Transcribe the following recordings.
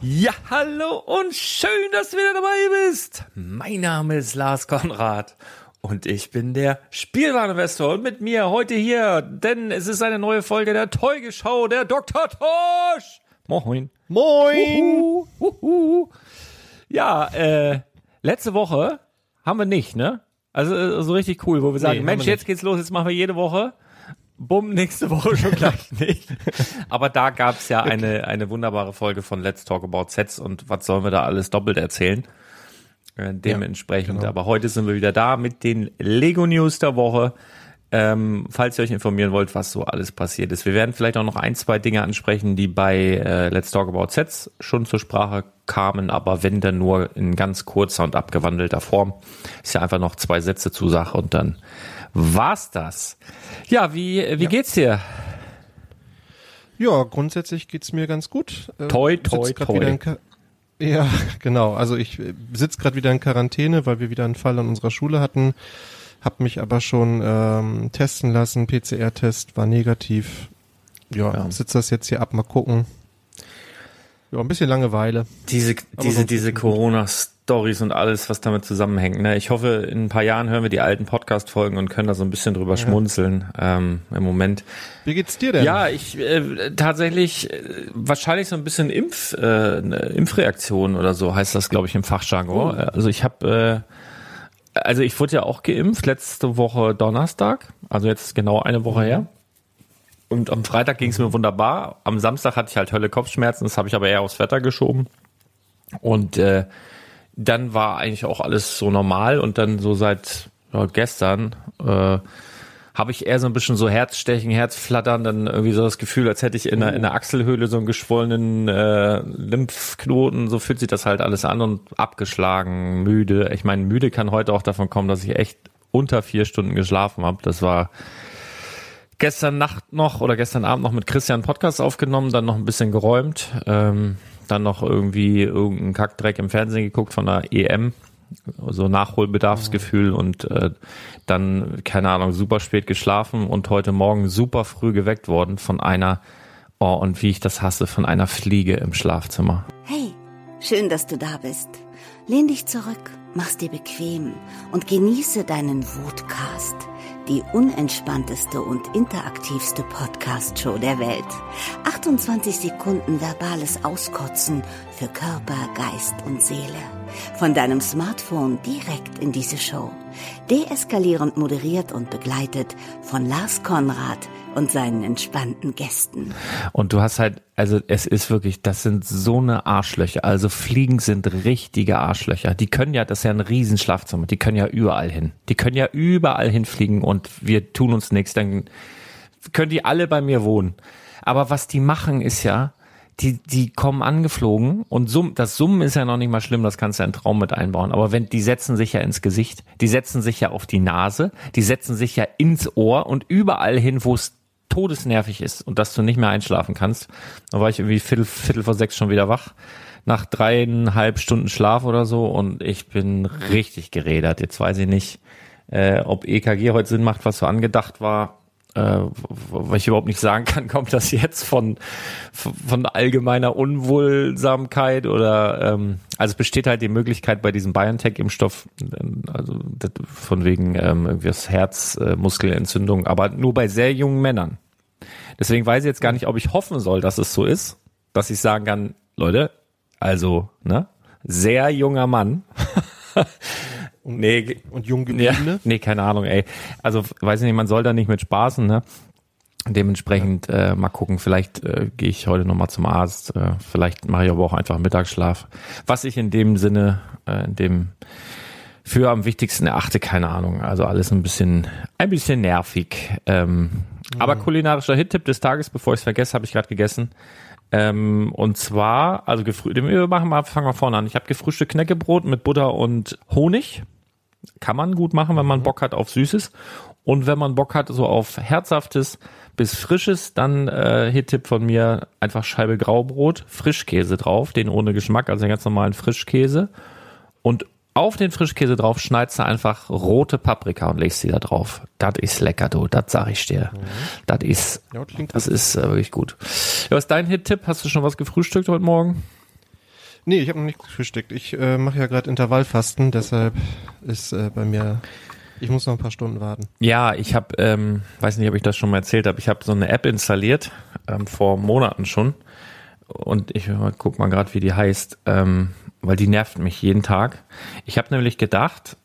Ja, hallo und schön, dass du wieder dabei bist. Mein Name ist Lars Konrad und ich bin der Spielwareninvestor und mit mir heute hier, denn es ist eine neue Folge der Teugeschau, der Dr. Tosch. Moin. Moin. Uhu, uhu. Ja, äh, letzte Woche haben wir nicht, ne? Also äh, so richtig cool, wo wir sagen, nee, Mensch, jetzt geht's los, jetzt machen wir jede Woche bumm, nächste Woche schon gleich nicht. Aber da gab's ja eine, eine wunderbare Folge von Let's Talk About Sets und was sollen wir da alles doppelt erzählen? Äh, dementsprechend. Ja, genau. Aber heute sind wir wieder da mit den Lego News der Woche. Ähm, falls ihr euch informieren wollt, was so alles passiert ist. Wir werden vielleicht auch noch ein, zwei Dinge ansprechen, die bei äh, Let's Talk About Sets schon zur Sprache kamen, aber wenn dann nur in ganz kurzer und abgewandelter Form. Ist ja einfach noch zwei Sätze zur Sache und dann war's das. Ja, wie, wie ja. geht's dir? Ja, grundsätzlich geht's mir ganz gut. Äh, toi, toi, toi. Ja, genau. Also ich äh, sitze gerade wieder in Quarantäne, weil wir wieder einen Fall an unserer Schule hatten. Hab mich aber schon ähm, testen lassen. PCR-Test war negativ. Ja, ja. sitze das jetzt hier ab, mal gucken. Ja, ein bisschen Langeweile. Diese, diese, diese Corona-Stories und alles, was damit zusammenhängt. Ne? Ich hoffe, in ein paar Jahren hören wir die alten Podcast-Folgen und können da so ein bisschen drüber ja. schmunzeln. Ähm, Im Moment. Wie geht's dir denn? Ja, ich äh, tatsächlich äh, wahrscheinlich so ein bisschen Impf, äh, Impfreaktion oder so heißt das, glaube ich, im Fachjargon. Oh. Also ich habe äh, also ich wurde ja auch geimpft letzte Woche Donnerstag, also jetzt genau eine Woche her. Und am Freitag ging es mir wunderbar. Am Samstag hatte ich halt Hölle Kopfschmerzen, das habe ich aber eher aufs Wetter geschoben. Und äh, dann war eigentlich auch alles so normal und dann so seit ja, gestern äh, habe ich eher so ein bisschen so Herzstechen, Herzflattern, dann irgendwie so das Gefühl, als hätte ich in der, in der Achselhöhle so einen geschwollenen äh, Lymphknoten. So fühlt sich das halt alles an und abgeschlagen, müde. Ich meine, müde kann heute auch davon kommen, dass ich echt unter vier Stunden geschlafen habe. Das war gestern Nacht noch oder gestern Abend noch mit Christian Podcast aufgenommen, dann noch ein bisschen geräumt, ähm, dann noch irgendwie irgendeinen Kackdreck im Fernsehen geguckt von der EM so Nachholbedarfsgefühl und äh, dann, keine Ahnung, super spät geschlafen und heute Morgen super früh geweckt worden von einer, oh, und wie ich das hasse, von einer Fliege im Schlafzimmer. Hey, schön, dass du da bist. Lehn dich zurück, mach's dir bequem und genieße deinen Wutcast, die unentspannteste und interaktivste Podcast-Show der Welt. 28 Sekunden verbales Auskotzen für Körper, Geist und Seele von deinem Smartphone direkt in diese Show. Deeskalierend moderiert und begleitet von Lars Konrad und seinen entspannten Gästen. Und du hast halt, also es ist wirklich, das sind so eine Arschlöcher. Also Fliegen sind richtige Arschlöcher. Die können ja, das ist ja ein Riesenschlafzimmer, die können ja überall hin. Die können ja überall hinfliegen und wir tun uns nichts, dann können die alle bei mir wohnen. Aber was die machen ist ja, die, die kommen angeflogen und Summ, das Summen ist ja noch nicht mal schlimm, das kannst du ja in Traum mit einbauen. Aber wenn, die setzen sich ja ins Gesicht, die setzen sich ja auf die Nase, die setzen sich ja ins Ohr und überall hin, wo es todesnervig ist und dass du nicht mehr einschlafen kannst. Da war ich irgendwie Viertel, Viertel vor sechs schon wieder wach. Nach dreieinhalb Stunden Schlaf oder so und ich bin richtig gerädert. Jetzt weiß ich nicht, äh, ob EKG heute Sinn macht, was so angedacht war äh, weil ich überhaupt nicht sagen kann, kommt das jetzt von, von allgemeiner Unwohlsamkeit oder ähm, also es besteht halt die Möglichkeit bei diesem BioNTech-Impfstoff, also von wegen ähm, irgendwie das Herzmuskelentzündung, äh, aber nur bei sehr jungen Männern. Deswegen weiß ich jetzt gar nicht, ob ich hoffen soll, dass es so ist, dass ich sagen kann, Leute, also, ne, sehr junger Mann. Und, nee, und jung gebliebene? Ja, nee, keine Ahnung, ey. Also, weiß ich nicht, man soll da nicht mit spaßen, ne? Dementsprechend äh, mal gucken, vielleicht äh, gehe ich heute nochmal zum Arzt, äh, vielleicht mache ich aber auch einfach Mittagsschlaf. Was ich in dem Sinne, äh, in dem für am wichtigsten erachte, keine Ahnung. Also alles ein bisschen, ein bisschen nervig. Ähm, mhm. Aber kulinarischer Hit-Tipp des Tages, bevor ich es vergesse, habe ich gerade gegessen. Ähm, und zwar, also wir machen mal, fangen wir vorne an. Ich habe gefrühstückt Knäckebrot mit Butter und Honig. Kann man gut machen, wenn man mhm. Bock hat auf Süßes. Und wenn man Bock hat so auf Herzhaftes bis Frisches, dann äh, Hit-Tipp von mir, einfach Scheibe Graubrot, Frischkäse drauf, den ohne Geschmack, also den ganz normalen Frischkäse. Und auf den Frischkäse drauf schneidest du einfach rote Paprika und legst sie da drauf. Das ist lecker, du. Das sag ich dir. Mhm. Das ist, ja, das ist äh, wirklich gut. Ja, was ist dein Hit-Tipp? Hast du schon was gefrühstückt heute Morgen? Nee, ich habe noch nicht gefrühstückt. Ich äh, mache ja gerade Intervallfasten, deshalb ist äh, bei mir ich muss noch ein paar Stunden warten. Ja, ich habe, ähm, weiß nicht, ob ich das schon mal erzählt habe, ich habe so eine App installiert, ähm, vor Monaten schon. Und ich guck mal gerade, wie die heißt, ähm, weil die nervt mich jeden Tag. Ich habe nämlich gedacht,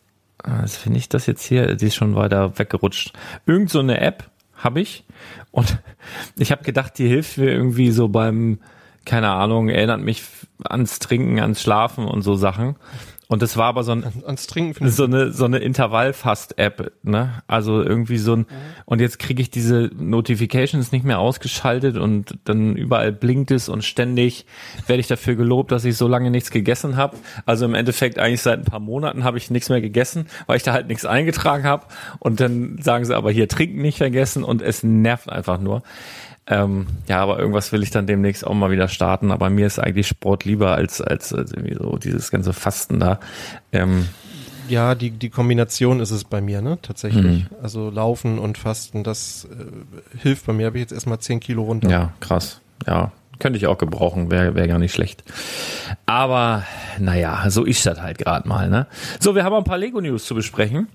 was finde ich das jetzt hier, die ist schon weiter weggerutscht. Irgend so eine App habe ich und ich habe gedacht, die hilft mir irgendwie so beim keine Ahnung, erinnert mich ans Trinken, ans Schlafen und so Sachen. Und das war aber so ein, ans Trinken so eine so eine Intervallfast-App, ne? Also irgendwie so ein mhm. und jetzt kriege ich diese Notifications nicht mehr ausgeschaltet und dann überall blinkt es und ständig werde ich dafür gelobt, dass ich so lange nichts gegessen habe. Also im Endeffekt eigentlich seit ein paar Monaten habe ich nichts mehr gegessen, weil ich da halt nichts eingetragen habe und dann sagen sie aber hier trinken nicht vergessen und es nervt einfach nur. Ähm, ja, aber irgendwas will ich dann demnächst auch mal wieder starten. Aber mir ist eigentlich Sport lieber als, als, als irgendwie so dieses ganze Fasten da. Ähm, ja, die, die Kombination ist es bei mir, ne? Tatsächlich. Mhm. Also Laufen und Fasten, das äh, hilft bei mir. Habe ich jetzt erstmal 10 Kilo runter. Ja, krass. Ja, könnte ich auch gebrauchen, wäre wär gar nicht schlecht. Aber naja, so ist das halt gerade mal. Ne? So, wir haben ein paar Lego-News zu besprechen.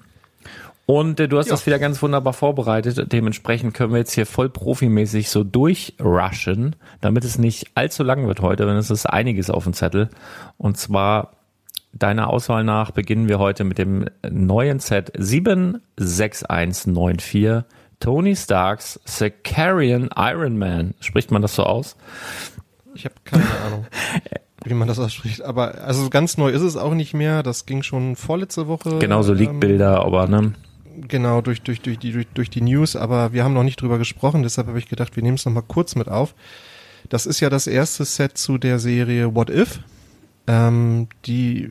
Und äh, du hast ja. das wieder ganz wunderbar vorbereitet. Dementsprechend können wir jetzt hier voll profimäßig so durchrushen, damit es nicht allzu lang wird heute, denn es ist einiges auf dem Zettel. Und zwar deiner Auswahl nach beginnen wir heute mit dem neuen Set 76194 Tony Starks Sicarian Iron Man. Spricht man das so aus? Ich habe keine Ahnung, wie man das ausspricht. Aber also ganz neu ist es auch nicht mehr. Das ging schon vorletzte Woche. Genau, so Leak-Bilder, ähm, aber ne? Genau, durch, durch, durch, die, durch, durch die News. Aber wir haben noch nicht drüber gesprochen. Deshalb habe ich gedacht, wir nehmen es nochmal kurz mit auf. Das ist ja das erste Set zu der Serie What If. Ähm, die,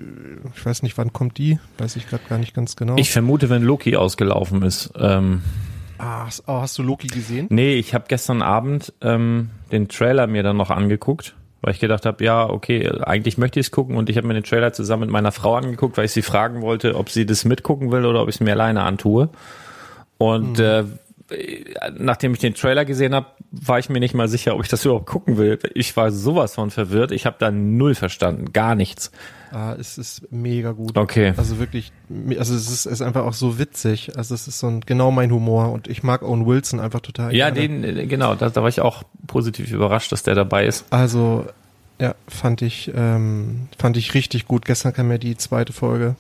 ich weiß nicht, wann kommt die? Weiß ich gerade gar nicht ganz genau. Ich vermute, wenn Loki ausgelaufen ist. Ähm Ah, oh, hast du Loki gesehen? Nee, ich habe gestern Abend ähm, den Trailer mir dann noch angeguckt, weil ich gedacht habe, ja, okay, eigentlich möchte ich es gucken und ich habe mir den Trailer zusammen mit meiner Frau angeguckt, weil ich sie fragen wollte, ob sie das mitgucken will oder ob ich es mir alleine antue. Und mhm. äh, nachdem ich den Trailer gesehen habe, war ich mir nicht mal sicher, ob ich das überhaupt gucken will. Ich war sowas von verwirrt. Ich habe da null verstanden, gar nichts. Ah, es ist mega gut. Okay. Also wirklich, also es ist, ist einfach auch so witzig. Also es ist so ein, genau mein Humor und ich mag Owen Wilson einfach total. Ja, gerne. den, genau, da, da war ich auch positiv überrascht, dass der dabei ist. Also, ja, fand ich, ähm, fand ich richtig gut. Gestern kam ja die zweite Folge.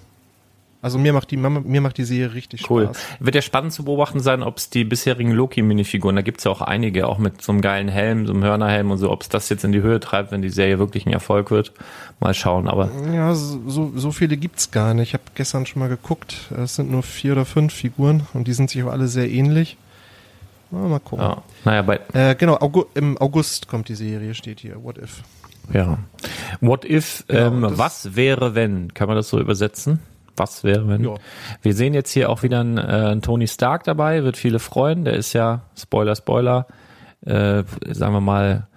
Also mir macht die mir macht die Serie richtig cool. Spaß. Wird ja spannend zu beobachten sein, ob es die bisherigen Loki-Minifiguren, da gibt's ja auch einige, auch mit so einem geilen Helm, so einem Hörnerhelm und so, ob es das jetzt in die Höhe treibt, wenn die Serie wirklich ein Erfolg wird. Mal schauen, aber. Ja, so, so viele gibt's gar nicht. Ich habe gestern schon mal geguckt. Es sind nur vier oder fünf Figuren und die sind sich auch alle sehr ähnlich. Mal gucken. Ja, naja, bei äh, genau, August, im August kommt die Serie, steht hier. What if? Ja. What if, genau, ähm, was wäre, wenn? Kann man das so übersetzen? Was wäre, wenn. Ja. Wir sehen jetzt hier auch wieder einen, äh, einen Tony Stark dabei, wird viele freuen. Der ist ja, Spoiler, Spoiler, äh, sagen wir mal,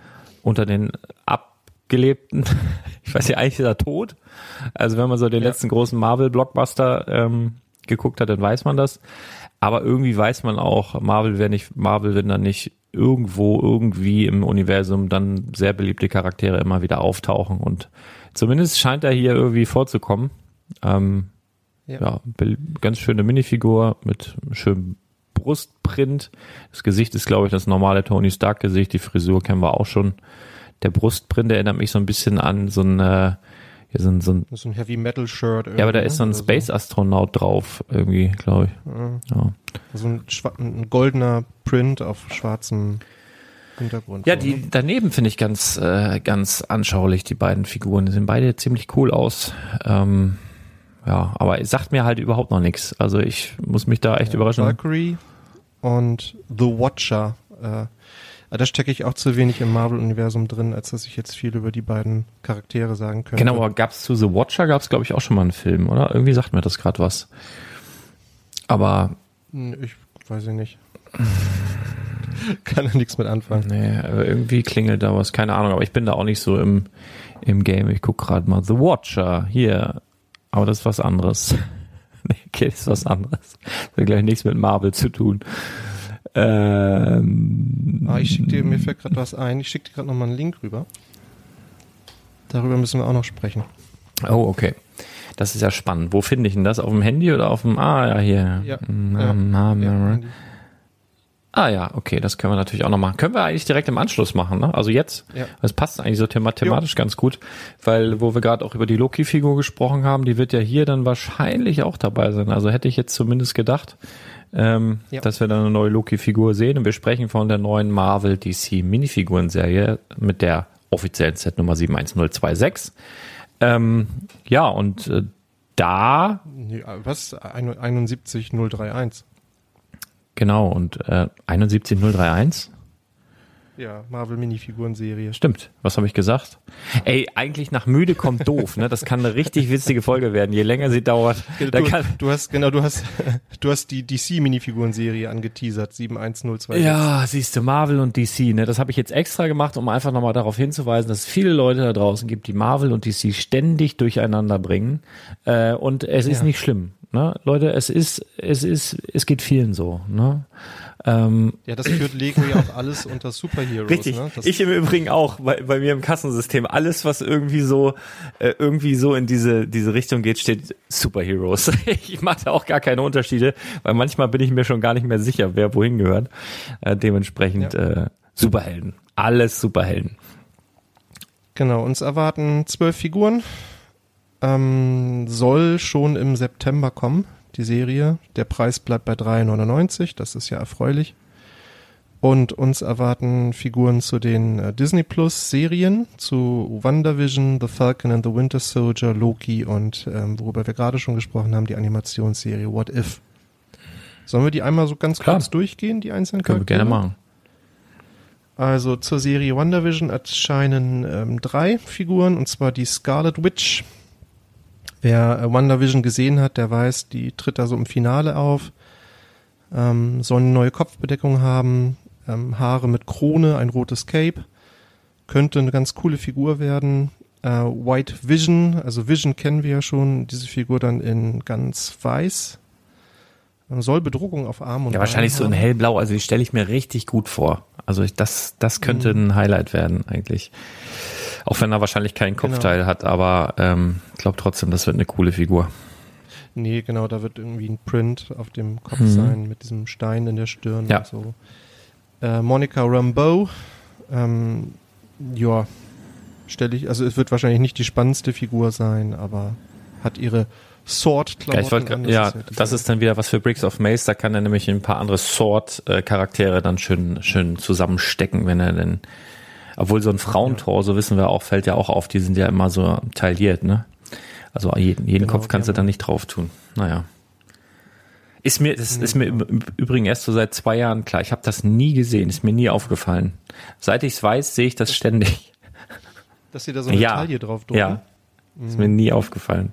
unter den abgelebten, ich weiß ja, eigentlich ist er tot. Also wenn man so den ja. letzten großen Marvel-Blockbuster ähm, geguckt hat, dann weiß man das. Aber irgendwie weiß man auch, Marvel wäre nicht, Marvel, wenn dann nicht irgendwo, irgendwie im Universum dann sehr beliebte Charaktere immer wieder auftauchen und zumindest scheint er hier irgendwie vorzukommen. Ähm, ja. ganz schöne Minifigur mit schönem Brustprint. Das Gesicht ist, glaube ich, das normale Tony Stark-Gesicht. Die Frisur kennen wir auch schon. Der Brustprint erinnert mich so ein bisschen an so ein, äh, hier sind so ein, so ein Heavy Metal Shirt. Ja, aber da ist so ein Space Astronaut drauf, irgendwie, glaube ich. Ja. ja. So ein, ein, goldener Print auf schwarzem Hintergrund. Ja, die daneben finde ich ganz, äh, ganz anschaulich, die beiden Figuren. Die sehen beide ziemlich cool aus. Ähm, ja, aber es sagt mir halt überhaupt noch nichts. Also ich muss mich da echt ja, überraschen. Valkyrie und The Watcher. Äh, da stecke ich auch zu wenig im Marvel-Universum drin, als dass ich jetzt viel über die beiden Charaktere sagen könnte. Genau, aber gab es zu The Watcher, gab es glaube ich auch schon mal einen Film, oder? Irgendwie sagt mir das gerade was. Aber hm, ich weiß ich nicht. Kann da nichts mit anfangen. Nee, irgendwie klingelt da was, keine Ahnung, aber ich bin da auch nicht so im, im Game. Ich gucke gerade mal The Watcher hier. Aber das ist was anderes. okay, das ist was anderes. Das hat gleich nichts mit Marvel zu tun. Ähm, ah, ich schick dir, mir fällt gerade was ein. Ich schicke dir gerade nochmal einen Link rüber. Darüber müssen wir auch noch sprechen. Oh, okay. Das ist ja spannend. Wo finde ich denn das? Auf dem Handy oder auf dem, ah, ja, hier. Ja, ja, ja, Ah ja, okay, das können wir natürlich auch noch machen. Können wir eigentlich direkt im Anschluss machen, ne? Also jetzt. Ja. Das passt eigentlich so thematisch jo. ganz gut, weil wo wir gerade auch über die Loki-Figur gesprochen haben, die wird ja hier dann wahrscheinlich auch dabei sein. Also hätte ich jetzt zumindest gedacht, ähm, ja. dass wir dann eine neue Loki-Figur sehen. Und wir sprechen von der neuen Marvel DC Minifiguren-Serie mit der offiziellen Set Nummer 71026. Ähm, ja, und äh, da. Was? 71031. Genau, und äh, 71031? Ja, Marvel Minifiguren-Serie. Stimmt. Was habe ich gesagt? Ey, eigentlich nach müde kommt doof, ne? Das kann eine richtig witzige Folge werden, je länger sie dauert. Du, du hast genau, du hast du hast die DC Minifiguren-Serie angeteasert, 71026. Ja, siehst du, Marvel und DC, ne? Das habe ich jetzt extra gemacht, um einfach nochmal darauf hinzuweisen, dass es viele Leute da draußen gibt, die Marvel und DC ständig durcheinander bringen. Äh, und es ist ja. nicht schlimm. Ne? Leute, es ist, es ist, es geht vielen so. Ne? Ähm, ja, das führt Lego ja auch alles unter Superheroes. Richtig. Ne? ich im Übrigen auch bei, bei mir im Kassensystem. Alles, was irgendwie so äh, irgendwie so in diese diese Richtung geht, steht Superheroes. ich mache da auch gar keine Unterschiede, weil manchmal bin ich mir schon gar nicht mehr sicher, wer wohin gehört. Äh, dementsprechend ja. äh, Superhelden. Alles Superhelden. Genau, uns erwarten zwölf Figuren Ähm, soll schon im September kommen, die Serie. Der Preis bleibt bei 3,99. Das ist ja erfreulich. Und uns erwarten Figuren zu den äh, Disney Plus Serien, zu WandaVision, The Falcon and the Winter Soldier, Loki und ähm, worüber wir gerade schon gesprochen haben, die Animationsserie What If. Sollen wir die einmal so ganz Klar. kurz durchgehen, die einzelnen Können wir Charaktere? gerne machen. Also zur Serie WandaVision erscheinen ähm, drei Figuren, und zwar die Scarlet Witch. Wer äh, WandaVision gesehen hat, der weiß, die tritt da so im Finale auf, ähm, soll eine neue Kopfbedeckung haben, ähm, Haare mit Krone, ein rotes Cape, könnte eine ganz coole Figur werden. Äh, White Vision, also Vision kennen wir ja schon, diese Figur dann in ganz weiß. Ähm, Soll Bedruckung auf Arm und Ja, wahrscheinlich so in hellblau. Also die stelle ich mir richtig gut vor. Also ich, das, das könnte ein Highlight werden eigentlich. Auch wenn er wahrscheinlich keinen Kopfteil hat, aber ähm, ich glaube trotzdem, das wird eine coole Figur. Nee, genau, da wird irgendwie ein Print auf dem Kopf Mhm. sein mit diesem Stein in der Stirn Ja. und so. Äh, Monica Rambeau, ähm, ja, stelle ich, also es wird wahrscheinlich nicht die spannendste Figur sein, aber hat ihre Sword-Klamotten Ja, ich wollte, an. ja, diese- das ist dann wieder was für Bricks of Mace. Da kann er nämlich ein paar andere Sword-Charaktere dann schön, schön zusammenstecken, wenn er denn, obwohl so ein Frauentor, so wissen wir auch, fällt ja auch auf, die sind ja immer so tailliert, ne? Also jeden, jeden Genau, Kopf kannst du die da nicht drauf tun. Naja. Ist mir, das ist mir im Übrigen erst so seit zwei Jahren klar. Ich habe das nie gesehen, ist mir nie aufgefallen. Seit ich es weiß, sehe ich das ständig. Dass sie da so eine Ja. Taille drauf drucken. Ja. Ist mir nie aufgefallen.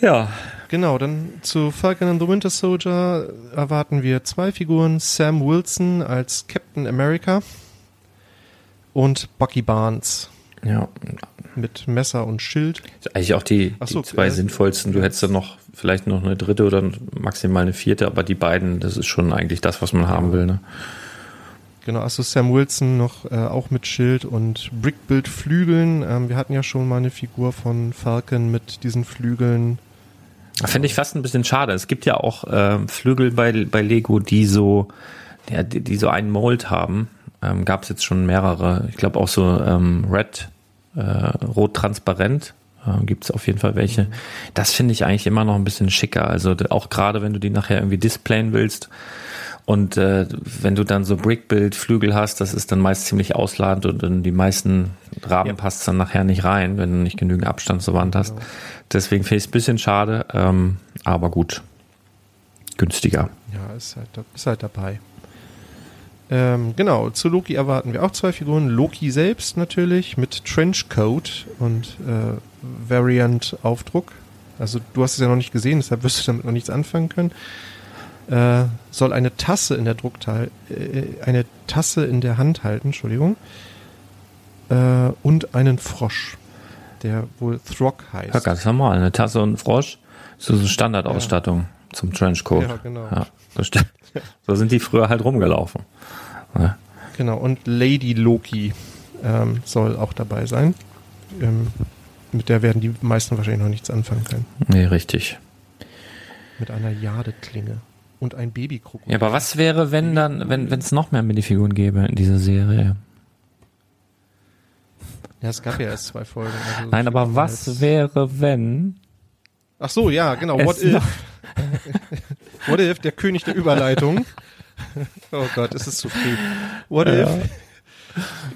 Ja. Genau, dann zu Falcon and the Winter Soldier erwarten wir zwei Figuren. Sam Wilson als Captain America und Bucky Barnes Ja. mit Messer und Schild. Eigentlich auch die, so, die zwei äh, sinnvollsten. Du hättest dann noch vielleicht noch eine dritte oder maximal eine vierte, aber die beiden, das ist schon eigentlich das, was man haben will. Ne? Genau, also Sam Wilson noch äh, auch mit Schild und Brickbuild Flügeln. Ähm, wir hatten ja schon mal eine Figur von Falcon mit diesen Flügeln. Finde ich fast ein bisschen schade. Es gibt ja auch ähm, Flügel bei, bei Lego, die so, ja, die, die so einen Mold haben. Ähm, Gab es jetzt schon mehrere. Ich glaube auch so ähm, Red, äh, rot transparent. Äh, Gibt es auf jeden Fall welche. Das finde ich eigentlich immer noch ein bisschen schicker. Also auch gerade wenn du die nachher irgendwie displayen willst. Und äh, wenn du dann so Brickbuild-Flügel hast, das ist dann meist ziemlich ausladend und in die meisten Rahmen Ja. passt dann nachher nicht rein, wenn du nicht genügend Abstand zur Wand hast. Deswegen finde ich es ein bisschen schade, ähm, aber gut. Günstiger. Ja, ist halt, ist halt dabei. Ähm, genau, zu Loki erwarten wir auch zwei Figuren. Loki selbst natürlich mit Trenchcoat und äh, Variant-Aufdruck. Also du hast es ja noch nicht gesehen, deshalb wirst du damit noch nichts anfangen können. Äh, soll eine Tasse in der Druckteil, äh, eine Tasse in der Hand halten, Entschuldigung. Äh, und einen Frosch, der wohl Throg heißt. Ja, ganz normal. Eine Tasse und ein Frosch. So eine Standardausstattung zum Trenchcoat. Ja, genau. Ja, das stimmt. So sind die früher halt rumgelaufen. Ja. Genau, und Lady Loki ähm, soll auch dabei sein. Ähm, mit der werden die meisten wahrscheinlich noch nichts anfangen können. Nee, richtig. Mit einer Jadeklinge und ein Babykrokodil. Ja, aber was wäre, wenn dann, wenn es noch mehr Minifiguren gäbe in dieser Serie? Ja, es gab ja erst zwei Folgen. also Nein, aber was als- wäre, wenn Ach so, ja, genau. What if? What if, der König der Überleitung. oh Gott, es ist zu früh. What if?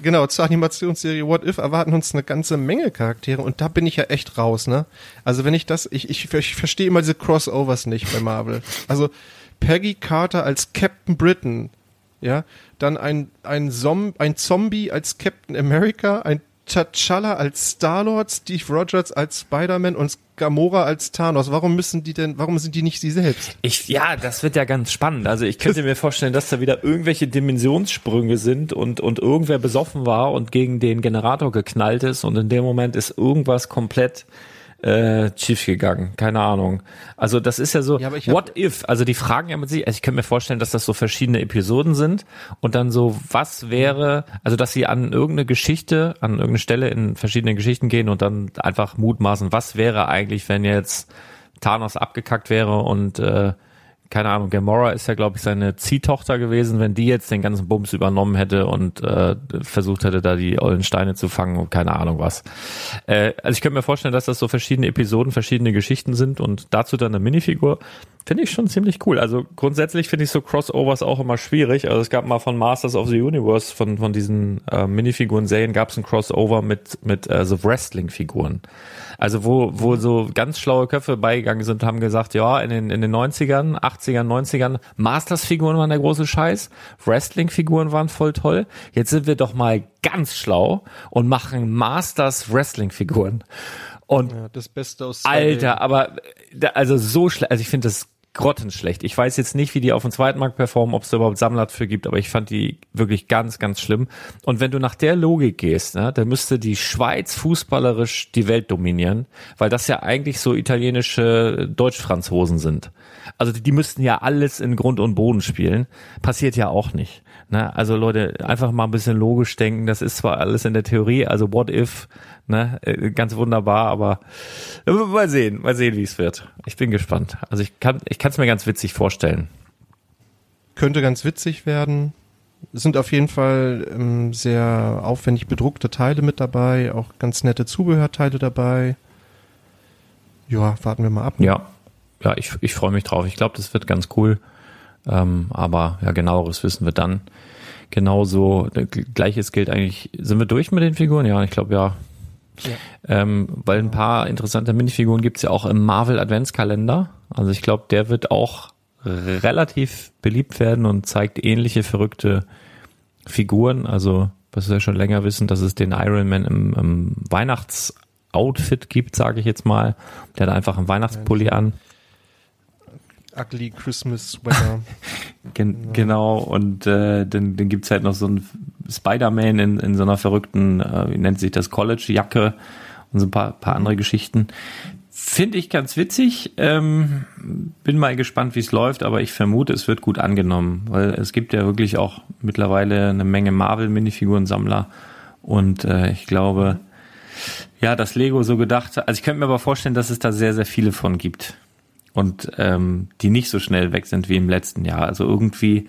Genau, zur Animationsserie What If erwarten uns eine ganze Menge Charaktere und da bin ich ja echt raus, ne? Also wenn ich das, ich, ich, ich verstehe immer diese Crossovers nicht bei Marvel. Also Peggy Carter als Captain Britain, ja, dann ein, ein, Zom ein Zombie als Captain America, ein T'Challa als Star-Lord, Steve Rogers als Spider-Man und Gamora als Thanos. Warum müssen die denn, warum sind die nicht sie selbst? Ich, ja, das wird ja ganz spannend. Also ich könnte mir vorstellen, dass da wieder irgendwelche Dimensionssprünge sind und, und irgendwer besoffen war und gegen den Generator geknallt ist und in dem Moment ist irgendwas komplett äh, schief gegangen. Keine Ahnung. Also das ist ja so, Ja, what if? Also die fragen ja mit sich, also ich könnte mir vorstellen, dass das so verschiedene Episoden sind und dann so, was wäre, also dass sie an irgendeine Geschichte, an irgendeine Stelle in verschiedene Geschichten gehen und dann einfach mutmaßen, was wäre eigentlich, wenn jetzt Thanos abgekackt wäre und äh, keine Ahnung, Gamora ist ja, glaube ich, seine Ziehtochter gewesen, wenn die jetzt den ganzen Bums übernommen hätte und äh, versucht hätte, da die ollen Steine zu fangen und keine Ahnung was. Äh, also ich könnte mir vorstellen, dass das so verschiedene Episoden, verschiedene Geschichten sind und dazu dann eine Minifigur, finde ich schon ziemlich cool. Also grundsätzlich finde ich so Crossovers auch immer schwierig. Also es gab mal von Masters of the Universe, von, von diesen äh, Minifiguren-Serien, gab es ein Crossover mit, mit äh, so Wrestling-Figuren. Also wo, wo so ganz schlaue Köpfe beigegangen sind, haben gesagt, ja, in den, in den 90ern, 80ern, 90ern, Masters-Figuren waren der große Scheiß, Wrestling-Figuren waren voll toll. Jetzt sind wir doch mal ganz schlau und machen Masters Wrestling-Figuren. Und Ja, das Beste aus Alter, aber da, also so schlecht, also ich finde das grottenschlecht. Ich weiß jetzt nicht, wie die auf dem zweiten Markt performen, ob es da überhaupt Sammler für gibt, aber ich fand die wirklich ganz, ganz schlimm. Und wenn du nach der Logik gehst, ne, dann müsste die Schweiz fußballerisch die Welt dominieren, weil das ja eigentlich so italienische Deutsch-Franzosen sind. Also die, die müssten ja alles in Grund und Boden spielen. Passiert ja auch nicht. Ne? Also Leute, einfach mal ein bisschen logisch denken. Das ist zwar alles in der Theorie, also what if, ne? Äh, ganz wunderbar, aber mal sehen, mal sehen, wie es wird. Ich bin gespannt. Also ich kann, ich kann es mir ganz witzig vorstellen. Könnte ganz witzig werden. Es sind auf jeden Fall ähm, sehr aufwendig bedruckte Teile mit dabei, auch ganz nette Zubehörteile dabei. Ja, warten wir mal ab. Ja, ja, ich, ich freue mich drauf. Ich glaube, das wird ganz cool. Ähm, aber ja, genaueres wissen wir dann. Genauso, äh, gleiches gilt eigentlich. Sind wir durch mit den Figuren? Ja, ich glaube ja. Ähm, weil ein paar interessante Minifiguren gibt's ja auch im Marvel Adventskalender. Also ich glaube, der wird auch relativ beliebt werden und zeigt ähnliche verrückte Figuren. Also, was wir ja schon länger wissen, dass es den Iron Man im, im Weihnachtsoutfit gibt, sage ich jetzt mal. Der hat einfach einen Weihnachtspulli an. Ugly Christmas Sweater. Gen genau, und äh, dann, dann gibt's halt noch so einen Spider-Man in, in so einer verrückten, äh, wie nennt sich das, College-Jacke und so ein paar, paar andere Geschichten. Finde ich ganz witzig. Ähm, bin mal gespannt, wie es läuft, aber ich vermute, es wird gut angenommen, weil es gibt ja wirklich auch mittlerweile eine Menge Marvel-Minifiguren-Sammler und äh, ich glaube, ja, das Lego so gedacht, also ich könnte mir aber vorstellen, dass es da sehr, sehr viele von gibt und ähm, die nicht so schnell weg sind wie im letzten Jahr. Also irgendwie,